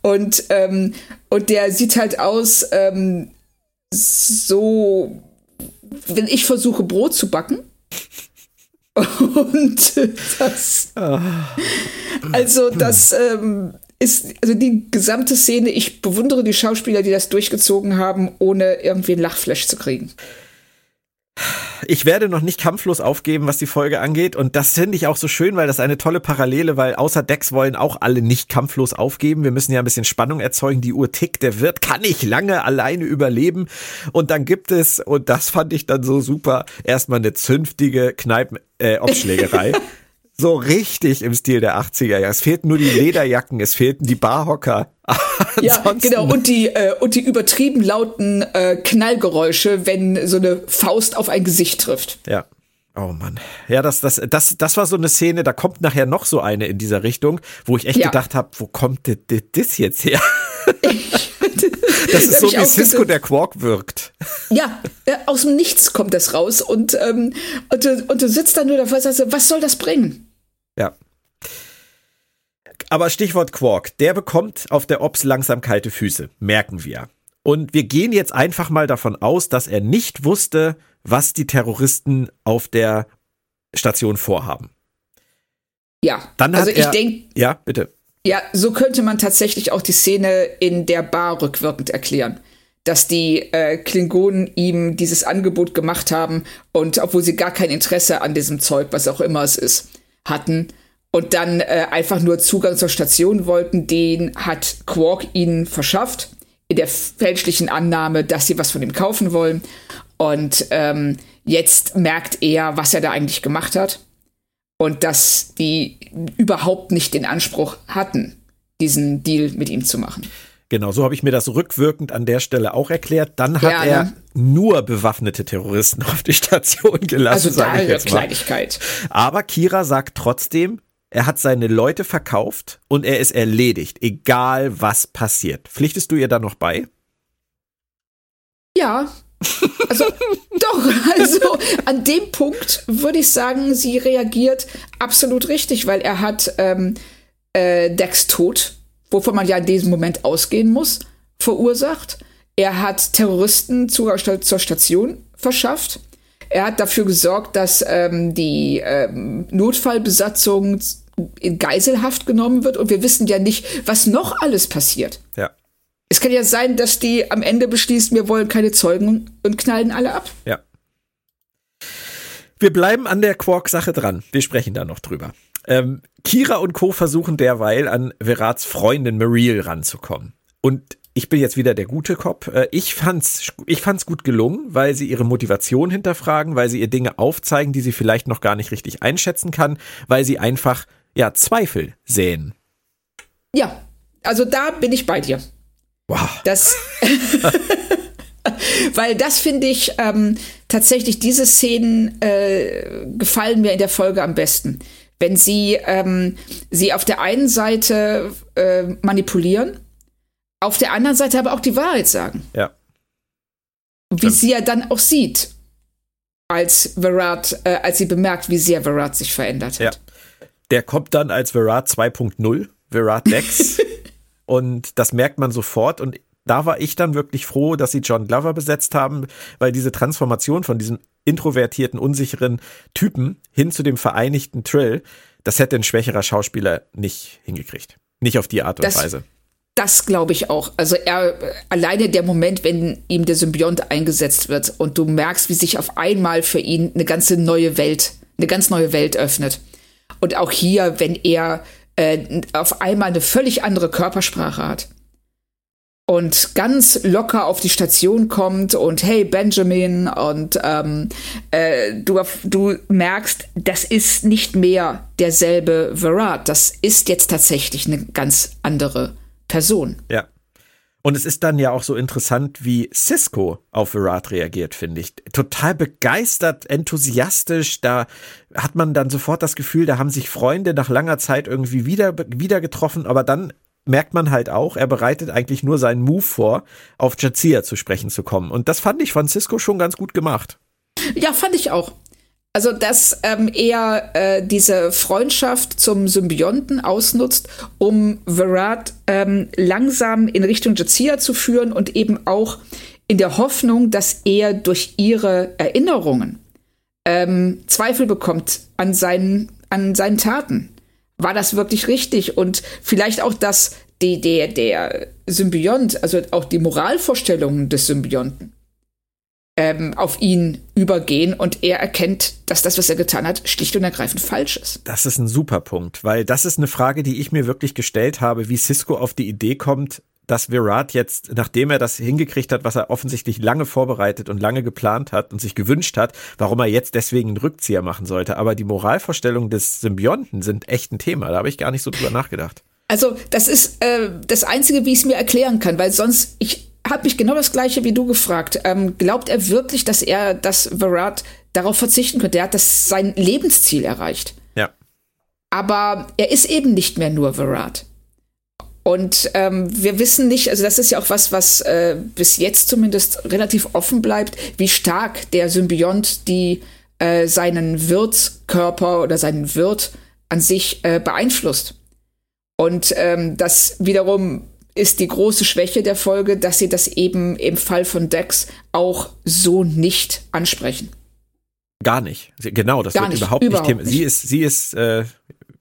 Und, ähm, und der sieht halt aus, ähm, so, wenn ich versuche, Brot zu backen. Und das. Also, das ähm, ist, also die gesamte Szene, ich bewundere die Schauspieler, die das durchgezogen haben, ohne irgendwie ein Lachflash zu kriegen. Ich werde noch nicht kampflos aufgeben, was die Folge angeht. Und das finde ich auch so schön, weil das eine tolle Parallele, weil außer Dex wollen auch alle nicht kampflos aufgeben. Wir müssen ja ein bisschen Spannung erzeugen. Die Uhr tickt, der Wirt kann nicht lange alleine überleben. Und dann gibt es, und das fand ich dann so super, erstmal eine zünftige Kneipen, äh, Obschlägerei. So richtig im Stil der 80er Jahre. Es fehlten nur die Lederjacken, es fehlten die Barhocker. ja, genau. Und die, äh, und die übertrieben lauten äh, Knallgeräusche, wenn so eine Faust auf ein Gesicht trifft. Ja. Oh Mann. Ja, das, das, das, das war so eine Szene, da kommt nachher noch so eine in dieser Richtung, wo ich echt ja. gedacht habe, wo kommt das jetzt her? das ist so, wie Cisco der Quark wirkt. Ja, äh, aus dem Nichts kommt das raus und, ähm, und, du, und du sitzt dann nur davor und sagst, was soll das bringen? Ja. Aber Stichwort Quark, der bekommt auf der Ops langsam kalte Füße, merken wir. Und wir gehen jetzt einfach mal davon aus, dass er nicht wusste, was die Terroristen auf der Station vorhaben. Ja, Dann also ich denke. Ja, bitte. Ja, so könnte man tatsächlich auch die Szene in der Bar rückwirkend erklären. Dass die äh, Klingonen ihm dieses Angebot gemacht haben und obwohl sie gar kein Interesse an diesem Zeug, was auch immer es ist, hatten und dann äh, einfach nur Zugang zur Station wollten, den hat Quark ihnen verschafft, in der fälschlichen Annahme, dass sie was von ihm kaufen wollen. Und ähm, jetzt merkt er, was er da eigentlich gemacht hat. Und dass die überhaupt nicht den Anspruch hatten, diesen Deal mit ihm zu machen. Genau, so habe ich mir das rückwirkend an der Stelle auch erklärt. Dann hat ja, er ne? nur bewaffnete Terroristen auf die Station gelassen. Also da jetzt Kleinigkeit. Aber Kira sagt trotzdem, er hat seine Leute verkauft und er ist erledigt, egal was passiert. Pflichtest du ihr da noch bei? Ja. Also doch, also an dem Punkt würde ich sagen, sie reagiert absolut richtig, weil er hat ähm, äh, Dex Tod wovon man ja in diesem Moment ausgehen muss, verursacht. Er hat Terroristen Zugang zur Station verschafft. Er hat dafür gesorgt, dass ähm, die ähm, Notfallbesatzung in Geiselhaft genommen wird. Und wir wissen ja nicht, was noch alles passiert. Ja. Es kann ja sein, dass die am Ende beschließen, wir wollen keine Zeugen und knallen alle ab. Ja. Wir bleiben an der Quark-Sache dran. Wir sprechen da noch drüber. Ähm, Kira und Co. versuchen derweil an Verats Freundin Mariel ranzukommen. Und ich bin jetzt wieder der gute Cop. Äh, ich fand's, ich fand's gut gelungen, weil sie ihre Motivation hinterfragen, weil sie ihr Dinge aufzeigen, die sie vielleicht noch gar nicht richtig einschätzen kann, weil sie einfach, ja, Zweifel säen. Ja, also da bin ich bei dir. Wow. Das, weil das finde ich ähm, tatsächlich, diese Szenen äh, gefallen mir in der Folge am besten wenn sie ähm, sie auf der einen Seite äh, manipulieren, auf der anderen Seite aber auch die Wahrheit sagen. Ja. Wie Stimmt. sie ja dann auch sieht, als Verrat, äh, als sie bemerkt, wie sehr Verrat sich verändert hat. Ja. Der kommt dann als Verrat 2.0, Verrat Dex. und das merkt man sofort. Und da war ich dann wirklich froh, dass sie John Glover besetzt haben, weil diese Transformation von diesem introvertierten, unsicheren Typen hin zu dem vereinigten Trill, das hätte ein schwächerer Schauspieler nicht hingekriegt. Nicht auf die Art und das, Weise. Das glaube ich auch. Also er alleine der Moment, wenn ihm der Symbiont eingesetzt wird und du merkst, wie sich auf einmal für ihn eine ganze neue Welt, eine ganz neue Welt öffnet. Und auch hier, wenn er äh, auf einmal eine völlig andere Körpersprache hat und ganz locker auf die Station kommt und hey Benjamin und ähm, äh, du, du merkst, das ist nicht mehr derselbe Verrat, das ist jetzt tatsächlich eine ganz andere Person. Ja. Und es ist dann ja auch so interessant, wie Cisco auf Virat reagiert, finde ich. Total begeistert, enthusiastisch. Da hat man dann sofort das Gefühl, da haben sich Freunde nach langer Zeit irgendwie wieder, wieder getroffen, aber dann merkt man halt auch, er bereitet eigentlich nur seinen Move vor, auf Jazia zu sprechen zu kommen. Und das fand ich von Cisco schon ganz gut gemacht. Ja, fand ich auch. Also, dass ähm, er äh, diese Freundschaft zum Symbionten ausnutzt, um Virat ähm, langsam in Richtung Jazia zu führen und eben auch in der Hoffnung, dass er durch ihre Erinnerungen ähm, Zweifel bekommt an seinen, an seinen Taten. War das wirklich richtig? Und vielleicht auch, dass die, der, der Symbiont, also auch die Moralvorstellungen des Symbionten, ähm, auf ihn übergehen und er erkennt, dass das, was er getan hat, schlicht und ergreifend falsch ist. Das ist ein super Punkt, weil das ist eine Frage, die ich mir wirklich gestellt habe, wie Cisco auf die Idee kommt, dass Virat jetzt, nachdem er das hingekriegt hat, was er offensichtlich lange vorbereitet und lange geplant hat und sich gewünscht hat, warum er jetzt deswegen einen Rückzieher machen sollte. Aber die Moralvorstellungen des Symbionten sind echt ein Thema. Da habe ich gar nicht so drüber nachgedacht. Also, das ist äh, das Einzige, wie ich es mir erklären kann, weil sonst, ich, habe mich genau das gleiche wie du gefragt. Ähm, glaubt er wirklich, dass er, dass Virat darauf verzichten könnte? Er hat das sein Lebensziel erreicht. Ja. Aber er ist eben nicht mehr nur Virat. Und ähm, wir wissen nicht, also das ist ja auch was, was äh, bis jetzt zumindest relativ offen bleibt, wie stark der Symbiont die äh, seinen Wirtskörper oder seinen Wirt an sich äh, beeinflusst. Und ähm, das wiederum ist die große Schwäche der Folge, dass sie das eben im Fall von Dex auch so nicht ansprechen. Gar nicht. Genau, das Gar wird nicht, überhaupt, überhaupt nicht Thema. Sie ist, sie ist, äh,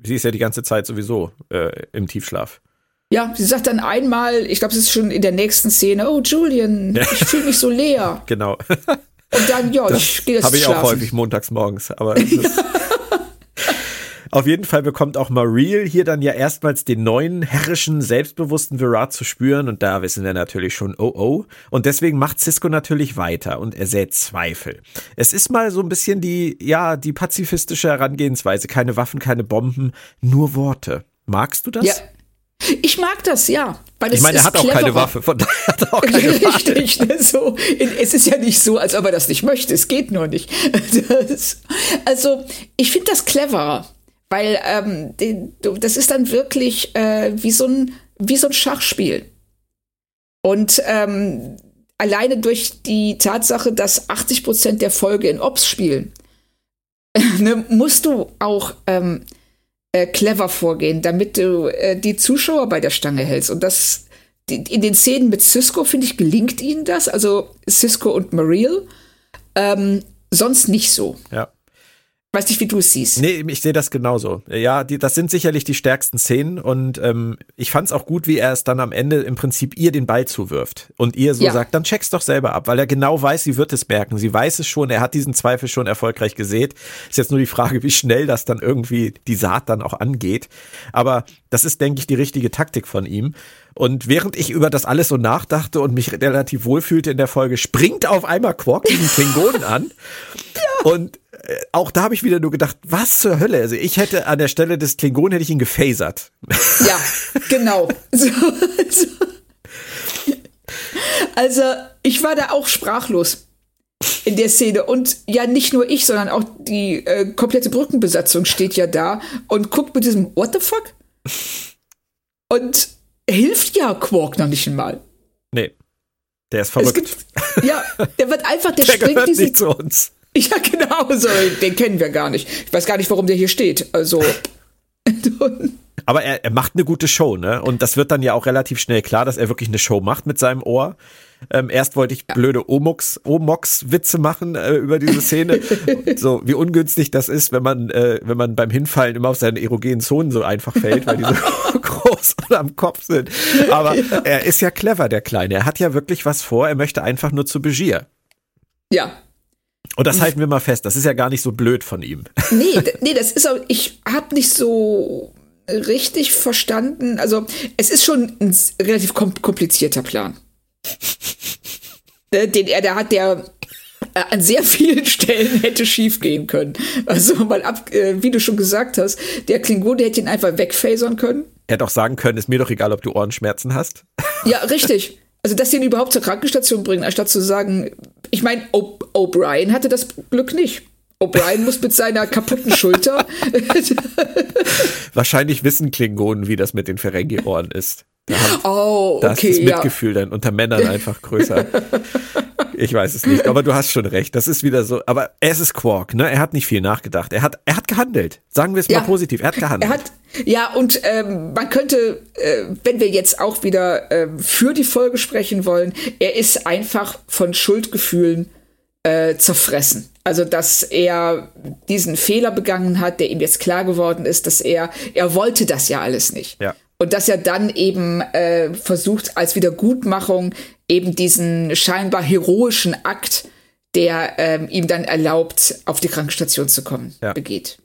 sie ist ja die ganze Zeit sowieso äh, im Tiefschlaf. Ja, sie sagt dann einmal, ich glaube, es ist schon in der nächsten Szene, oh Julian, ich fühle mich so leer. genau. Und dann, ja, das ich gehe das Habe ich auch häufig montags morgens, aber Auf jeden Fall bekommt auch Mariel hier dann ja erstmals den neuen, herrischen, selbstbewussten Virat zu spüren und da wissen wir natürlich schon, oh oh. Und deswegen macht Cisco natürlich weiter und er sät Zweifel. Es ist mal so ein bisschen die, ja, die pazifistische Herangehensweise. Keine Waffen, keine Bomben, nur Worte. Magst du das? Ja. Ich mag das, ja. Weil ich meine, er hat auch keine Waffe, von daher hat er auch keine Richtig, ne, so. Es ist ja nicht so, als ob er das nicht möchte. Es geht nur nicht. Das, also, ich finde das cleverer. Weil ähm, das ist dann wirklich äh, wie, so ein, wie so ein Schachspiel. Und ähm, alleine durch die Tatsache, dass 80 Prozent der Folge in Ops spielen, ne, musst du auch ähm, äh, clever vorgehen, damit du äh, die Zuschauer bei der Stange hältst. Und das die, in den Szenen mit Cisco, finde ich, gelingt ihnen das. Also Cisco und Mariel. Ähm, sonst nicht so. Ja weiß nicht, wie du es siehst. Nee, ich sehe das genauso. Ja, die, das sind sicherlich die stärksten Szenen und ähm, ich fand es auch gut, wie er es dann am Ende im Prinzip ihr den Ball zuwirft und ihr so ja. sagt, dann check's doch selber ab, weil er genau weiß, sie wird es merken. Sie weiß es schon, er hat diesen Zweifel schon erfolgreich gesät. Ist jetzt nur die Frage, wie schnell das dann irgendwie die Saat dann auch angeht. Aber das ist, denke ich, die richtige Taktik von ihm. Und während ich über das alles so nachdachte und mich relativ wohlfühlte in der Folge, springt auf einmal Quark diesen Klingonen an. Ja. Und äh, auch da habe ich wieder nur gedacht, was zur Hölle? Also ich hätte an der Stelle des Klingonen hätte ich ihn gefasert. Ja, genau. So, so. Also ich war da auch sprachlos in der Szene. Und ja, nicht nur ich, sondern auch die äh, komplette Brückenbesatzung steht ja da und guckt mit diesem What the fuck? Und hilft ja Quark noch nicht einmal. Nee. Der ist verrückt. Gibt, ja, der wird einfach, der, der springt diesen, nicht zu uns. Ja, genau, so, den kennen wir gar nicht. Ich weiß gar nicht, warum der hier steht. Also. Aber er, er macht eine gute Show, ne? Und das wird dann ja auch relativ schnell klar, dass er wirklich eine Show macht mit seinem Ohr. Ähm, erst wollte ich blöde Omox, Omox-Witze machen äh, über diese Szene. so, wie ungünstig das ist, wenn man, äh, wenn man beim Hinfallen immer auf seine erogenen Zonen so einfach fällt, weil die so groß und am Kopf sind. Aber ja. er ist ja clever, der Kleine. Er hat ja wirklich was vor. Er möchte einfach nur zu Begier. Ja, und das halten wir mal fest, das ist ja gar nicht so blöd von ihm. Nee, nee, das ist auch, ich habe nicht so richtig verstanden. Also, es ist schon ein relativ komplizierter Plan. Äh, den er da hat, der an sehr vielen Stellen hätte schief gehen können. Also mal ab, äh, wie du schon gesagt hast, der Klingon, der hätte ihn einfach wegfasern können. Er hätte auch sagen können, ist mir doch egal, ob du Ohrenschmerzen hast. Ja, richtig. Also, dass sie ihn überhaupt zur Krankenstation bringen, anstatt zu sagen, ich meine, O'Brien hatte das Glück nicht. O'Brien muss mit seiner kaputten Schulter. Wahrscheinlich wissen Klingonen, wie das mit den Ferengi-Ohren ist. Da oh, okay. Da ist das Mitgefühl ja. dann unter Männern einfach größer. Ich weiß es nicht, aber du hast schon recht. Das ist wieder so. Aber es ist Quark, ne? Er hat nicht viel nachgedacht. Er hat, er hat gehandelt. Sagen wir es ja. mal positiv. Er hat gehandelt. Er hat, ja, und ähm, man könnte, äh, wenn wir jetzt auch wieder äh, für die Folge sprechen wollen, er ist einfach von Schuldgefühlen äh, zerfressen. Also, dass er diesen Fehler begangen hat, der ihm jetzt klar geworden ist, dass er, er wollte das ja alles nicht. Ja. Und dass er dann eben äh, versucht, als Wiedergutmachung eben diesen scheinbar heroischen Akt, der ähm, ihm dann erlaubt, auf die Krankenstation zu kommen, ja. begeht.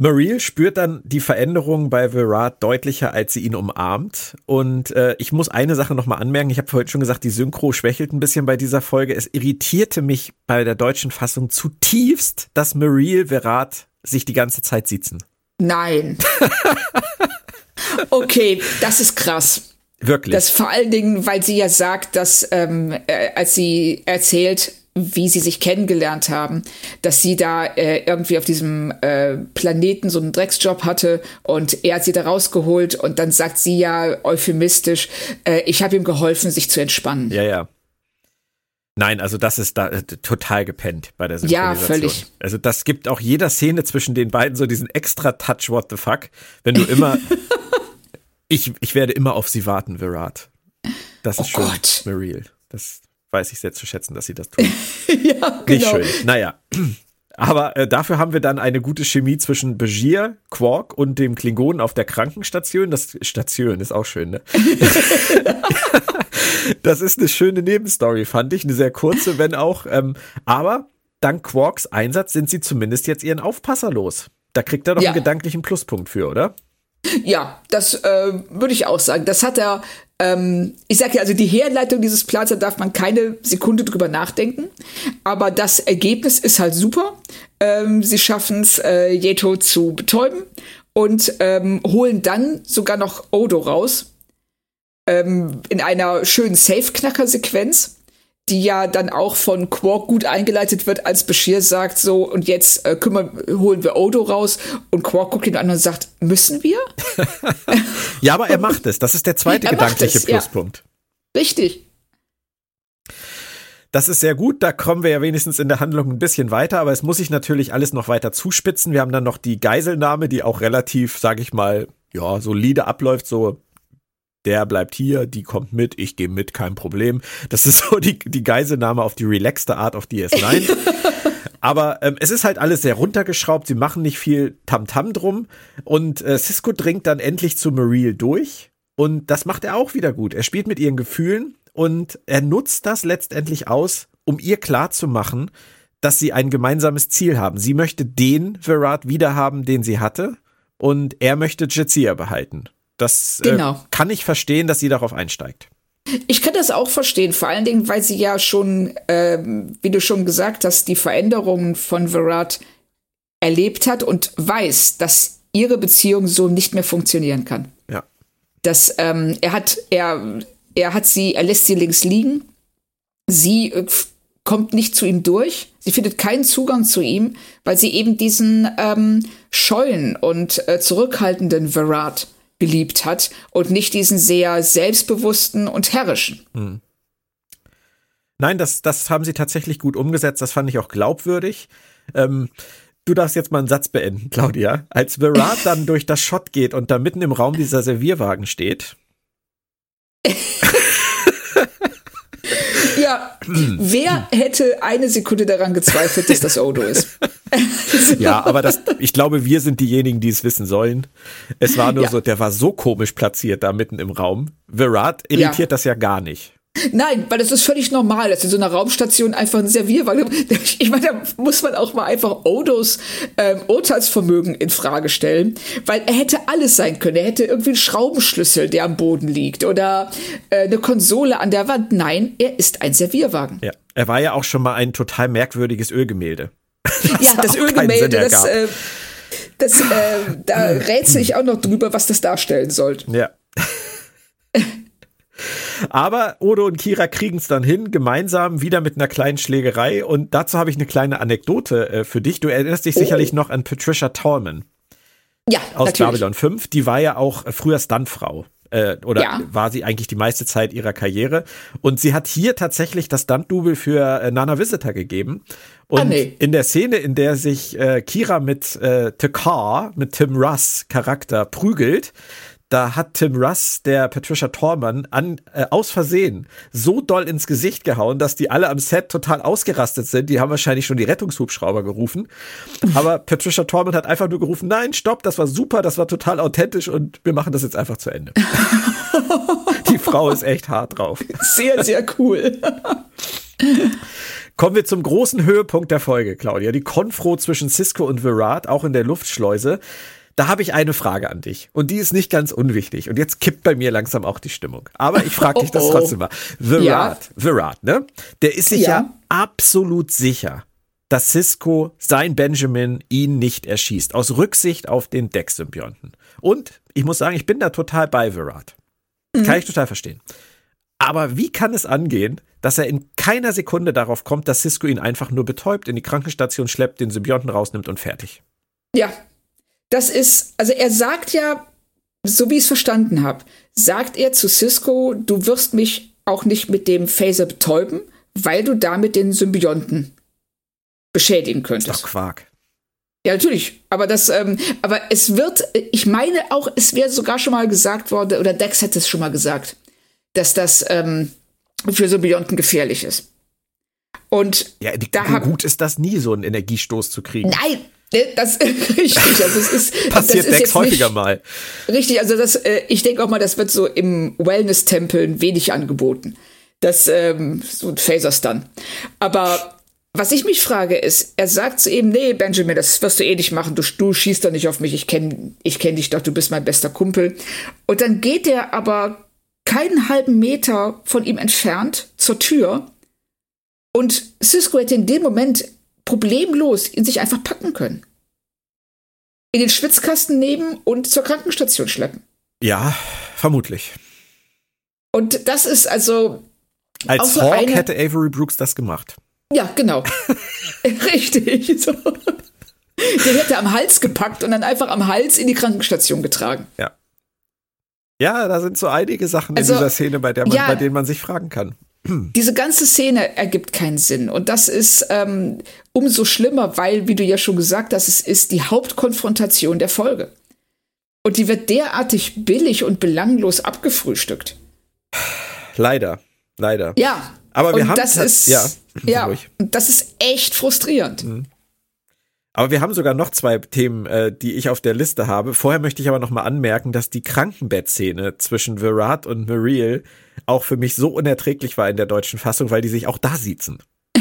Mariel spürt dann die Veränderung bei Virat deutlicher, als sie ihn umarmt. Und äh, ich muss eine Sache nochmal anmerken. Ich habe vorhin schon gesagt, die Synchro schwächelt ein bisschen bei dieser Folge. Es irritierte mich bei der deutschen Fassung zutiefst, dass Mariel Virat sich die ganze Zeit sitzen. Nein. okay, das ist krass. Wirklich. Das vor allen Dingen, weil sie ja sagt, dass ähm, äh, als sie erzählt, wie sie sich kennengelernt haben, dass sie da äh, irgendwie auf diesem äh, Planeten so einen Drecksjob hatte und er hat sie da rausgeholt und dann sagt sie ja euphemistisch, äh, ich habe ihm geholfen, sich zu entspannen. Ja, ja. Nein, also das ist da äh, total gepennt bei der Synchronisation. Ja, völlig. Also das gibt auch jeder Szene zwischen den beiden so diesen extra Touch What the fuck, wenn du immer ich, ich werde immer auf sie warten, Virat. Das ist oh schön, Gott. Mariel. Das weiß ich sehr zu schätzen, dass sie das tun. ja, genau. Nicht schön. Naja. Aber äh, dafür haben wir dann eine gute Chemie zwischen Begier, Quark und dem Klingonen auf der Krankenstation. Das Station ist auch schön, ne? das ist eine schöne Nebenstory, fand ich. Eine sehr kurze, wenn auch. Ähm, aber dank Quarks Einsatz sind sie zumindest jetzt ihren Aufpasser los. Da kriegt er doch ja. einen gedanklichen Pluspunkt für, oder? Ja, das äh, würde ich auch sagen. Das hat er, ähm, ich sage ja, also die Herleitung dieses Plans, da darf man keine Sekunde drüber nachdenken. Aber das Ergebnis ist halt super. Ähm, sie schaffen es, äh, Jeto zu betäuben und ähm, holen dann sogar noch Odo raus. Ähm, in einer schönen Safe-Knacker-Sequenz die ja dann auch von Quark gut eingeleitet wird, als Bashir sagt so, und jetzt äh, kümmern, holen wir Odo raus und Quark guckt ihn an und sagt, müssen wir? ja, aber er macht es. Das ist der zweite er gedankliche es, Pluspunkt. Ja. Richtig. Das ist sehr gut, da kommen wir ja wenigstens in der Handlung ein bisschen weiter, aber es muss sich natürlich alles noch weiter zuspitzen. Wir haben dann noch die Geiselnahme, die auch relativ, sag ich mal, ja, solide abläuft, so der bleibt hier, die kommt mit, ich gehe mit, kein Problem. Das ist so die, die Geiselnahme auf die relaxte Art auf DS9. Aber ähm, es ist halt alles sehr runtergeschraubt, sie machen nicht viel Tamtam -Tam drum und äh, Cisco dringt dann endlich zu Mariel durch und das macht er auch wieder gut. Er spielt mit ihren Gefühlen und er nutzt das letztendlich aus, um ihr klarzumachen, dass sie ein gemeinsames Ziel haben. Sie möchte den Virat wiederhaben, den sie hatte und er möchte Jadzia behalten. Das äh, genau. äh, kann ich verstehen, dass sie darauf einsteigt. Ich kann das auch verstehen, vor allen Dingen, weil sie ja schon, äh, wie du schon gesagt hast, die Veränderungen von Virat erlebt hat und weiß, dass ihre Beziehung so nicht mehr funktionieren kann. Ja. Dass ähm, er hat, er, er hat sie, er lässt sie links liegen. Sie äh, kommt nicht zu ihm durch. Sie findet keinen Zugang zu ihm, weil sie eben diesen ähm, scheuen und äh, zurückhaltenden Virat geliebt hat und nicht diesen sehr selbstbewussten und herrischen. Hm. Nein, das, das haben sie tatsächlich gut umgesetzt. Das fand ich auch glaubwürdig. Ähm, du darfst jetzt mal einen Satz beenden, Claudia. Als Virat dann durch das Shot geht und da mitten im Raum dieser Servierwagen steht. Ja, wer hätte eine Sekunde daran gezweifelt, dass das Odo ist? ja, aber das, ich glaube, wir sind diejenigen, die es wissen sollen. Es war nur ja. so, der war so komisch platziert da mitten im Raum. Virat irritiert ja. das ja gar nicht. Nein, weil das ist völlig normal, dass in so einer Raumstation einfach ein Servierwagen. Ich meine, da muss man auch mal einfach Odos ähm, Urteilsvermögen in Frage stellen, weil er hätte alles sein können. Er hätte irgendwie einen Schraubenschlüssel, der am Boden liegt, oder äh, eine Konsole an der Wand. Nein, er ist ein Servierwagen. Ja, er war ja auch schon mal ein total merkwürdiges Ölgemälde. ja, das Ölgemälde, das, äh, das, äh, da rätsel ich auch noch drüber, was das darstellen sollte. Ja. Aber Odo und Kira kriegen es dann hin, gemeinsam wieder mit einer kleinen Schlägerei. Und dazu habe ich eine kleine Anekdote äh, für dich. Du erinnerst dich oh. sicherlich noch an Patricia Tallman. Ja, aus natürlich. Babylon 5. Die war ja auch früher Stuntfrau äh, oder ja. war sie eigentlich die meiste Zeit ihrer Karriere. Und sie hat hier tatsächlich das Stunt-Double für äh, Nana Visitor gegeben. Und ah, nee. in der Szene, in der sich äh, Kira mit äh, Takar, mit Tim Russ Charakter prügelt, da hat Tim Russ, der Patricia Tormann, an, äh, aus Versehen so doll ins Gesicht gehauen, dass die alle am Set total ausgerastet sind. Die haben wahrscheinlich schon die Rettungshubschrauber gerufen. Aber Patricia Tormann hat einfach nur gerufen, nein, stopp, das war super, das war total authentisch und wir machen das jetzt einfach zu Ende. die Frau ist echt hart drauf. Sehr, sehr cool. Kommen wir zum großen Höhepunkt der Folge, Claudia. Die Konfro zwischen Cisco und Virat, auch in der Luftschleuse. Da habe ich eine Frage an dich und die ist nicht ganz unwichtig und jetzt kippt bei mir langsam auch die Stimmung. Aber ich frage dich das oh, oh. trotzdem mal. Virat, ja. Virat, ne? Der ist sich ja. ja absolut sicher, dass Cisco sein Benjamin ihn nicht erschießt, aus Rücksicht auf den Deck-Symbionten. Und ich muss sagen, ich bin da total bei Virat. Mhm. Kann ich total verstehen. Aber wie kann es angehen, dass er in keiner Sekunde darauf kommt, dass Cisco ihn einfach nur betäubt, in die Krankenstation schleppt, den Symbionten rausnimmt und fertig? Ja, das ist, also er sagt ja, so wie ich es verstanden habe, sagt er zu Cisco, du wirst mich auch nicht mit dem Phaser betäuben, weil du damit den Symbionten beschädigen könntest. Das ist doch Quark. Ja, natürlich. Aber das, ähm, aber es wird, ich meine auch, es wäre sogar schon mal gesagt worden, oder Dex hätte es schon mal gesagt, dass das ähm, für Symbionten gefährlich ist. Und ja, da gut ist das nie, so einen Energiestoß zu kriegen. Nein, Ne, das ist richtig. Also es ist passiert das ist häufiger nicht, mal. Richtig, also das, äh, ich denke auch mal, das wird so im Wellness-Tempeln wenig angeboten. Das ähm, so ein Phaser-Stun. Aber was ich mich frage ist, er sagt zu ihm, nee, Benjamin, das wirst du eh nicht machen, du, du schießt doch nicht auf mich, ich kenne ich kenn dich doch, du bist mein bester Kumpel. Und dann geht er aber keinen halben Meter von ihm entfernt zur Tür und Cisco hätte in dem Moment problemlos in sich einfach packen können. In den Schwitzkasten nehmen und zur Krankenstation schleppen. Ja, vermutlich. Und das ist also. Als so Hawk hätte Avery Brooks das gemacht. Ja, genau. Richtig. So. Den hätte er am Hals gepackt und dann einfach am Hals in die Krankenstation getragen. Ja. Ja, da sind so einige Sachen also, in dieser Szene, bei, der man, ja, bei denen man sich fragen kann. Diese ganze Szene ergibt keinen Sinn. Und das ist ähm, umso schlimmer, weil, wie du ja schon gesagt hast, es ist die Hauptkonfrontation der Folge. Und die wird derartig billig und belanglos abgefrühstückt. Leider, leider. Ja. Aber wir haben das ist, ja, ja das ist echt frustrierend. Mhm. Aber wir haben sogar noch zwei Themen, äh, die ich auf der Liste habe. Vorher möchte ich aber noch mal anmerken, dass die Krankenbettszene zwischen Virat und Mariel auch für mich so unerträglich war in der deutschen Fassung, weil die sich auch da siezen.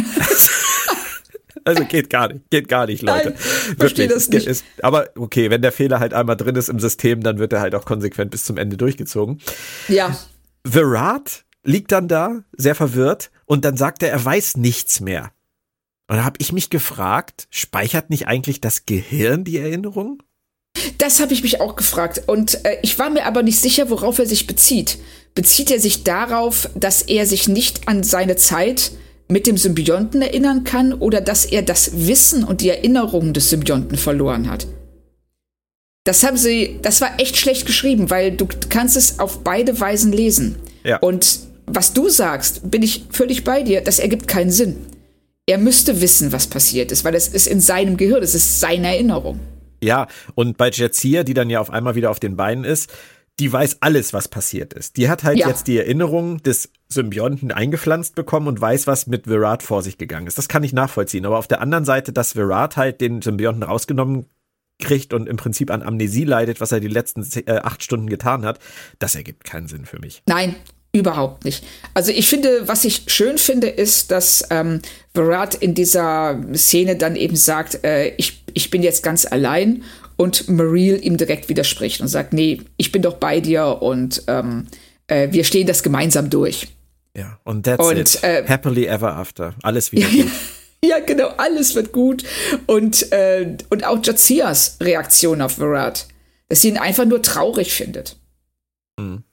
also geht gar nicht, geht gar nicht, Leute. Nein, verstehe das nicht. Ist, aber okay, wenn der Fehler halt einmal drin ist im System, dann wird er halt auch konsequent bis zum Ende durchgezogen. Ja. Virat liegt dann da, sehr verwirrt, und dann sagt er, er weiß nichts mehr. Und da habe ich mich gefragt, speichert nicht eigentlich das Gehirn die Erinnerung? Das habe ich mich auch gefragt. Und äh, ich war mir aber nicht sicher, worauf er sich bezieht. Bezieht er sich darauf, dass er sich nicht an seine Zeit mit dem Symbionten erinnern kann oder dass er das Wissen und die Erinnerungen des Symbionten verloren hat? Das haben sie, das war echt schlecht geschrieben, weil du kannst es auf beide Weisen lesen. Ja. Und was du sagst, bin ich völlig bei dir, das ergibt keinen Sinn er müsste wissen, was passiert ist, weil es ist in seinem Gehirn, es ist seine Erinnerung. Ja, und bei Jetsia, die dann ja auf einmal wieder auf den Beinen ist, die weiß alles, was passiert ist. Die hat halt ja. jetzt die Erinnerung des Symbionten eingepflanzt bekommen und weiß, was mit Virat vor sich gegangen ist. Das kann ich nachvollziehen. Aber auf der anderen Seite, dass Virat halt den Symbionten rausgenommen kriegt und im Prinzip an Amnesie leidet, was er die letzten äh, acht Stunden getan hat, das ergibt keinen Sinn für mich. Nein, Überhaupt nicht. Also ich finde, was ich schön finde, ist, dass ähm, Virat in dieser Szene dann eben sagt, äh, ich, ich bin jetzt ganz allein und Mariel ihm direkt widerspricht und sagt, nee, ich bin doch bei dir und ähm, äh, wir stehen das gemeinsam durch. Ja, und that's und, it. Äh, Happily ever after. Alles wieder gut. ja, genau, alles wird gut. Und, äh, und auch Jazias Reaktion auf Virat, dass sie ihn einfach nur traurig findet. Mhm.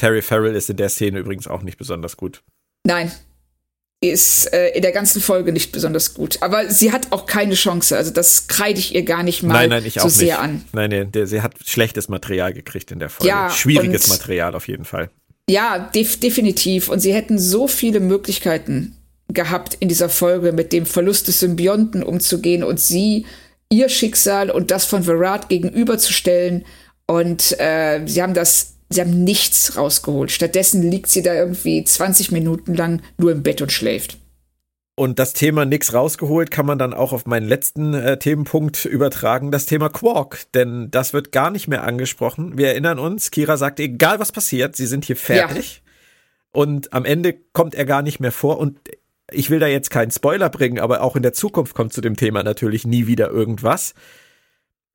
Terry Farrell ist in der Szene übrigens auch nicht besonders gut. Nein, ist äh, in der ganzen Folge nicht besonders gut. Aber sie hat auch keine Chance. Also das kreide ich ihr gar nicht mal nein, nein, ich so auch sehr nicht. an. Nein, nein, der, sie hat schlechtes Material gekriegt in der Folge. Ja, Schwieriges Material auf jeden Fall. Ja, def definitiv. Und sie hätten so viele Möglichkeiten gehabt in dieser Folge mit dem Verlust des Symbionten umzugehen und sie ihr Schicksal und das von Verrat gegenüberzustellen. Und äh, sie haben das Sie haben nichts rausgeholt. Stattdessen liegt sie da irgendwie 20 Minuten lang nur im Bett und schläft. Und das Thema nix rausgeholt kann man dann auch auf meinen letzten äh, Themenpunkt übertragen, das Thema Quark. Denn das wird gar nicht mehr angesprochen. Wir erinnern uns, Kira sagt, egal was passiert, sie sind hier fertig. Ja. Und am Ende kommt er gar nicht mehr vor. Und ich will da jetzt keinen Spoiler bringen, aber auch in der Zukunft kommt zu dem Thema natürlich nie wieder irgendwas.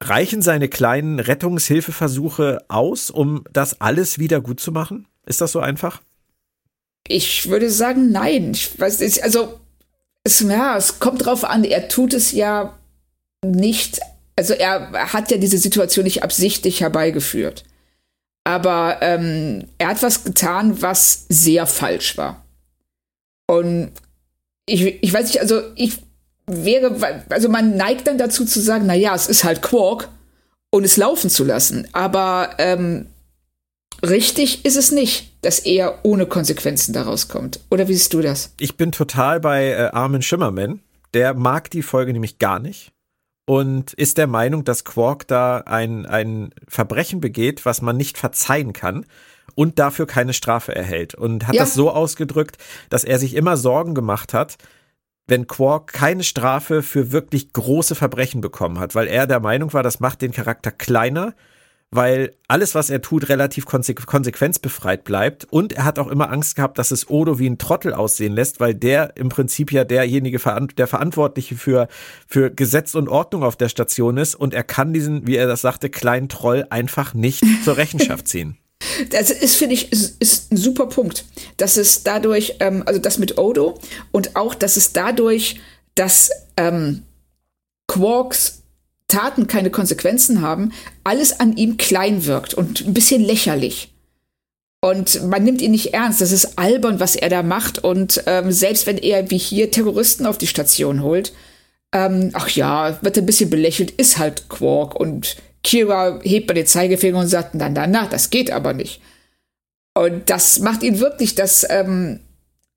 Reichen seine kleinen Rettungshilfeversuche aus, um das alles wieder gut zu machen? Ist das so einfach? Ich würde sagen, nein. Ich weiß nicht, also es, ja, es kommt drauf an, er tut es ja nicht, also er hat ja diese Situation nicht absichtlich herbeigeführt. Aber ähm, er hat was getan, was sehr falsch war. Und ich, ich weiß nicht, also ich wäre, also man neigt dann dazu zu sagen, na ja, es ist halt Quark und es laufen zu lassen. Aber ähm, richtig ist es nicht, dass er ohne Konsequenzen daraus kommt. Oder wie siehst du das? Ich bin total bei äh, Armin Schimmerman. Der mag die Folge nämlich gar nicht und ist der Meinung, dass Quark da ein, ein Verbrechen begeht, was man nicht verzeihen kann und dafür keine Strafe erhält. Und hat ja. das so ausgedrückt, dass er sich immer Sorgen gemacht hat, wenn Quark keine Strafe für wirklich große Verbrechen bekommen hat, weil er der Meinung war, das macht den Charakter kleiner, weil alles, was er tut, relativ konsequenzbefreit bleibt. Und er hat auch immer Angst gehabt, dass es Odo wie ein Trottel aussehen lässt, weil der im Prinzip ja derjenige, der Verantwortliche für, für Gesetz und Ordnung auf der Station ist. Und er kann diesen, wie er das sagte, kleinen Troll einfach nicht zur Rechenschaft ziehen. Das ist, finde ich, ist, ist ein super Punkt. Dass es dadurch, ähm, also das mit Odo und auch, dass es dadurch, dass ähm, Quarks Taten keine Konsequenzen haben, alles an ihm klein wirkt und ein bisschen lächerlich. Und man nimmt ihn nicht ernst. Das ist albern, was er da macht. Und ähm, selbst wenn er wie hier Terroristen auf die Station holt, ähm, ach ja, wird ein bisschen belächelt, ist halt Quark und Kira hebt bei den Zeigefinger und sagt, na, na, na, das geht aber nicht. Und das macht ihn wirklich, das ähm,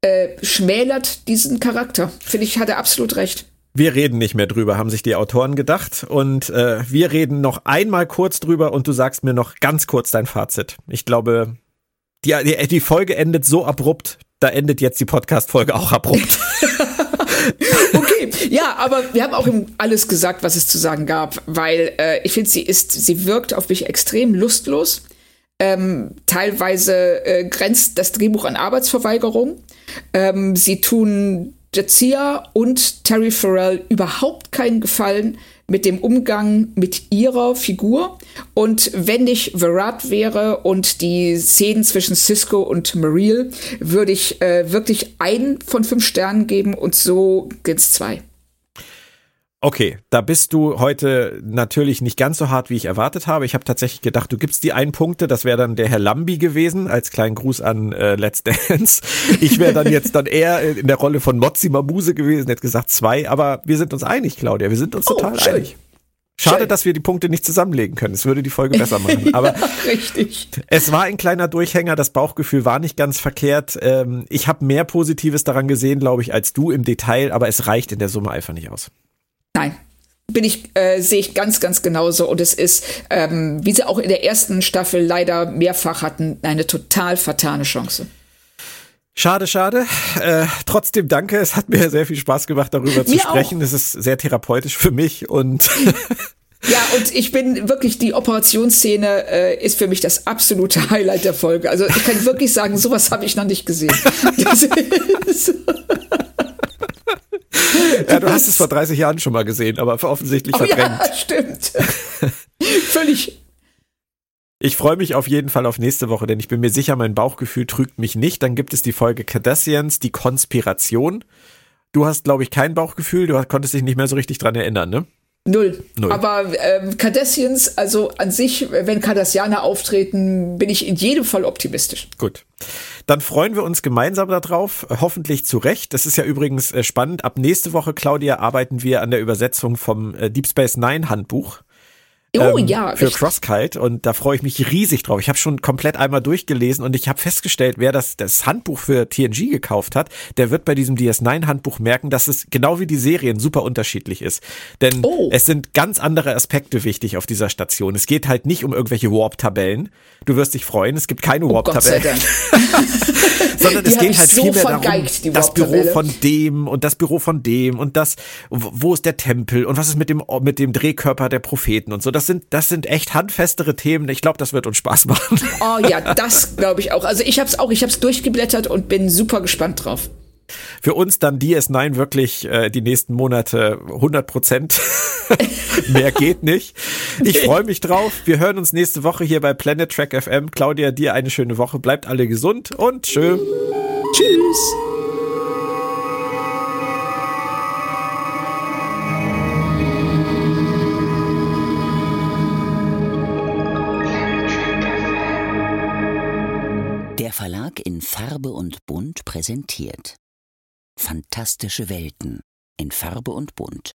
äh, schmälert diesen Charakter. Finde ich, hat er absolut recht. Wir reden nicht mehr drüber, haben sich die Autoren gedacht. Und äh, wir reden noch einmal kurz drüber und du sagst mir noch ganz kurz dein Fazit. Ich glaube, die, die, die Folge endet so abrupt, da endet jetzt die Podcast-Folge auch abrupt. okay, ja, aber wir haben auch alles gesagt, was es zu sagen gab, weil äh, ich finde, sie ist, sie wirkt auf mich extrem lustlos. Ähm, teilweise äh, grenzt das Drehbuch an Arbeitsverweigerung. Ähm, sie tun Jazia und Terry Farrell überhaupt keinen Gefallen mit dem Umgang mit ihrer Figur. Und wenn ich Verrat wäre und die Szenen zwischen Cisco und Mariel, würde ich äh, wirklich einen von fünf Sternen geben und so geht's zwei. Okay, da bist du heute natürlich nicht ganz so hart, wie ich erwartet habe. Ich habe tatsächlich gedacht, du gibst die einen Punkte. Das wäre dann der Herr Lambi gewesen, als kleinen Gruß an äh, Let's Dance. Ich wäre dann jetzt dann eher in der Rolle von Mozzi Mabuse gewesen, hätte gesagt zwei. Aber wir sind uns einig, Claudia. Wir sind uns oh, total schön. einig. Schade, schön. dass wir die Punkte nicht zusammenlegen können. Es würde die Folge besser machen. Aber ja, richtig. Es war ein kleiner Durchhänger. Das Bauchgefühl war nicht ganz verkehrt. Ähm, ich habe mehr Positives daran gesehen, glaube ich, als du im Detail. Aber es reicht in der Summe einfach nicht aus. Nein. Bin ich, äh, sehe ich ganz, ganz genauso. Und es ist, ähm, wie sie auch in der ersten Staffel leider mehrfach hatten, eine total fatale Chance. Schade, schade. Äh, trotzdem danke. Es hat mir sehr viel Spaß gemacht, darüber zu sprechen. Es ist sehr therapeutisch für mich und Ja, und ich bin wirklich, die Operationsszene äh, ist für mich das absolute Highlight der Folge. Also ich kann wirklich sagen, sowas habe ich noch nicht gesehen. Ja, du hast es vor 30 Jahren schon mal gesehen, aber offensichtlich oh, verdrängt. Ja, stimmt. Völlig. Ich freue mich auf jeden Fall auf nächste Woche, denn ich bin mir sicher, mein Bauchgefühl trügt mich nicht. Dann gibt es die Folge Cardassians, die Konspiration. Du hast, glaube ich, kein Bauchgefühl, du konntest dich nicht mehr so richtig dran erinnern, ne? Null. Null. Aber ähm, Cardassians, also an sich, wenn Cardassianer auftreten, bin ich in jedem Fall optimistisch. Gut. Dann freuen wir uns gemeinsam darauf, hoffentlich zu Recht. Das ist ja übrigens äh, spannend. Ab nächste Woche, Claudia, arbeiten wir an der Übersetzung vom äh, Deep Space Nine Handbuch. Oh ähm, ja. Für Crosskite und da freue ich mich riesig drauf. Ich habe schon komplett einmal durchgelesen und ich habe festgestellt, wer das, das Handbuch für TNG gekauft hat, der wird bei diesem DS9-Handbuch merken, dass es genau wie die Serien super unterschiedlich ist. Denn oh. es sind ganz andere Aspekte wichtig auf dieser Station. Es geht halt nicht um irgendwelche Warp-Tabellen. Du wirst dich freuen, es gibt keine oh Warp-Tabellen. Sondern es geht halt so viel mehr darum, das Büro von dem und das Büro von dem und das, wo ist der Tempel und was ist mit dem, mit dem Drehkörper der Propheten und so. Das sind, das sind echt handfestere Themen. Ich glaube, das wird uns Spaß machen. Oh ja, das glaube ich auch. Also ich habe es auch, ich habe es durchgeblättert und bin super gespannt drauf. Für uns dann DS9 wirklich äh, die nächsten Monate 100 Prozent. Mehr geht nicht. Ich freue mich drauf. Wir hören uns nächste Woche hier bei Planet Track FM. Claudia, dir eine schöne Woche. Bleibt alle gesund und schön. Tschüss. Farbe und Bunt präsentiert. Fantastische Welten in Farbe und Bunt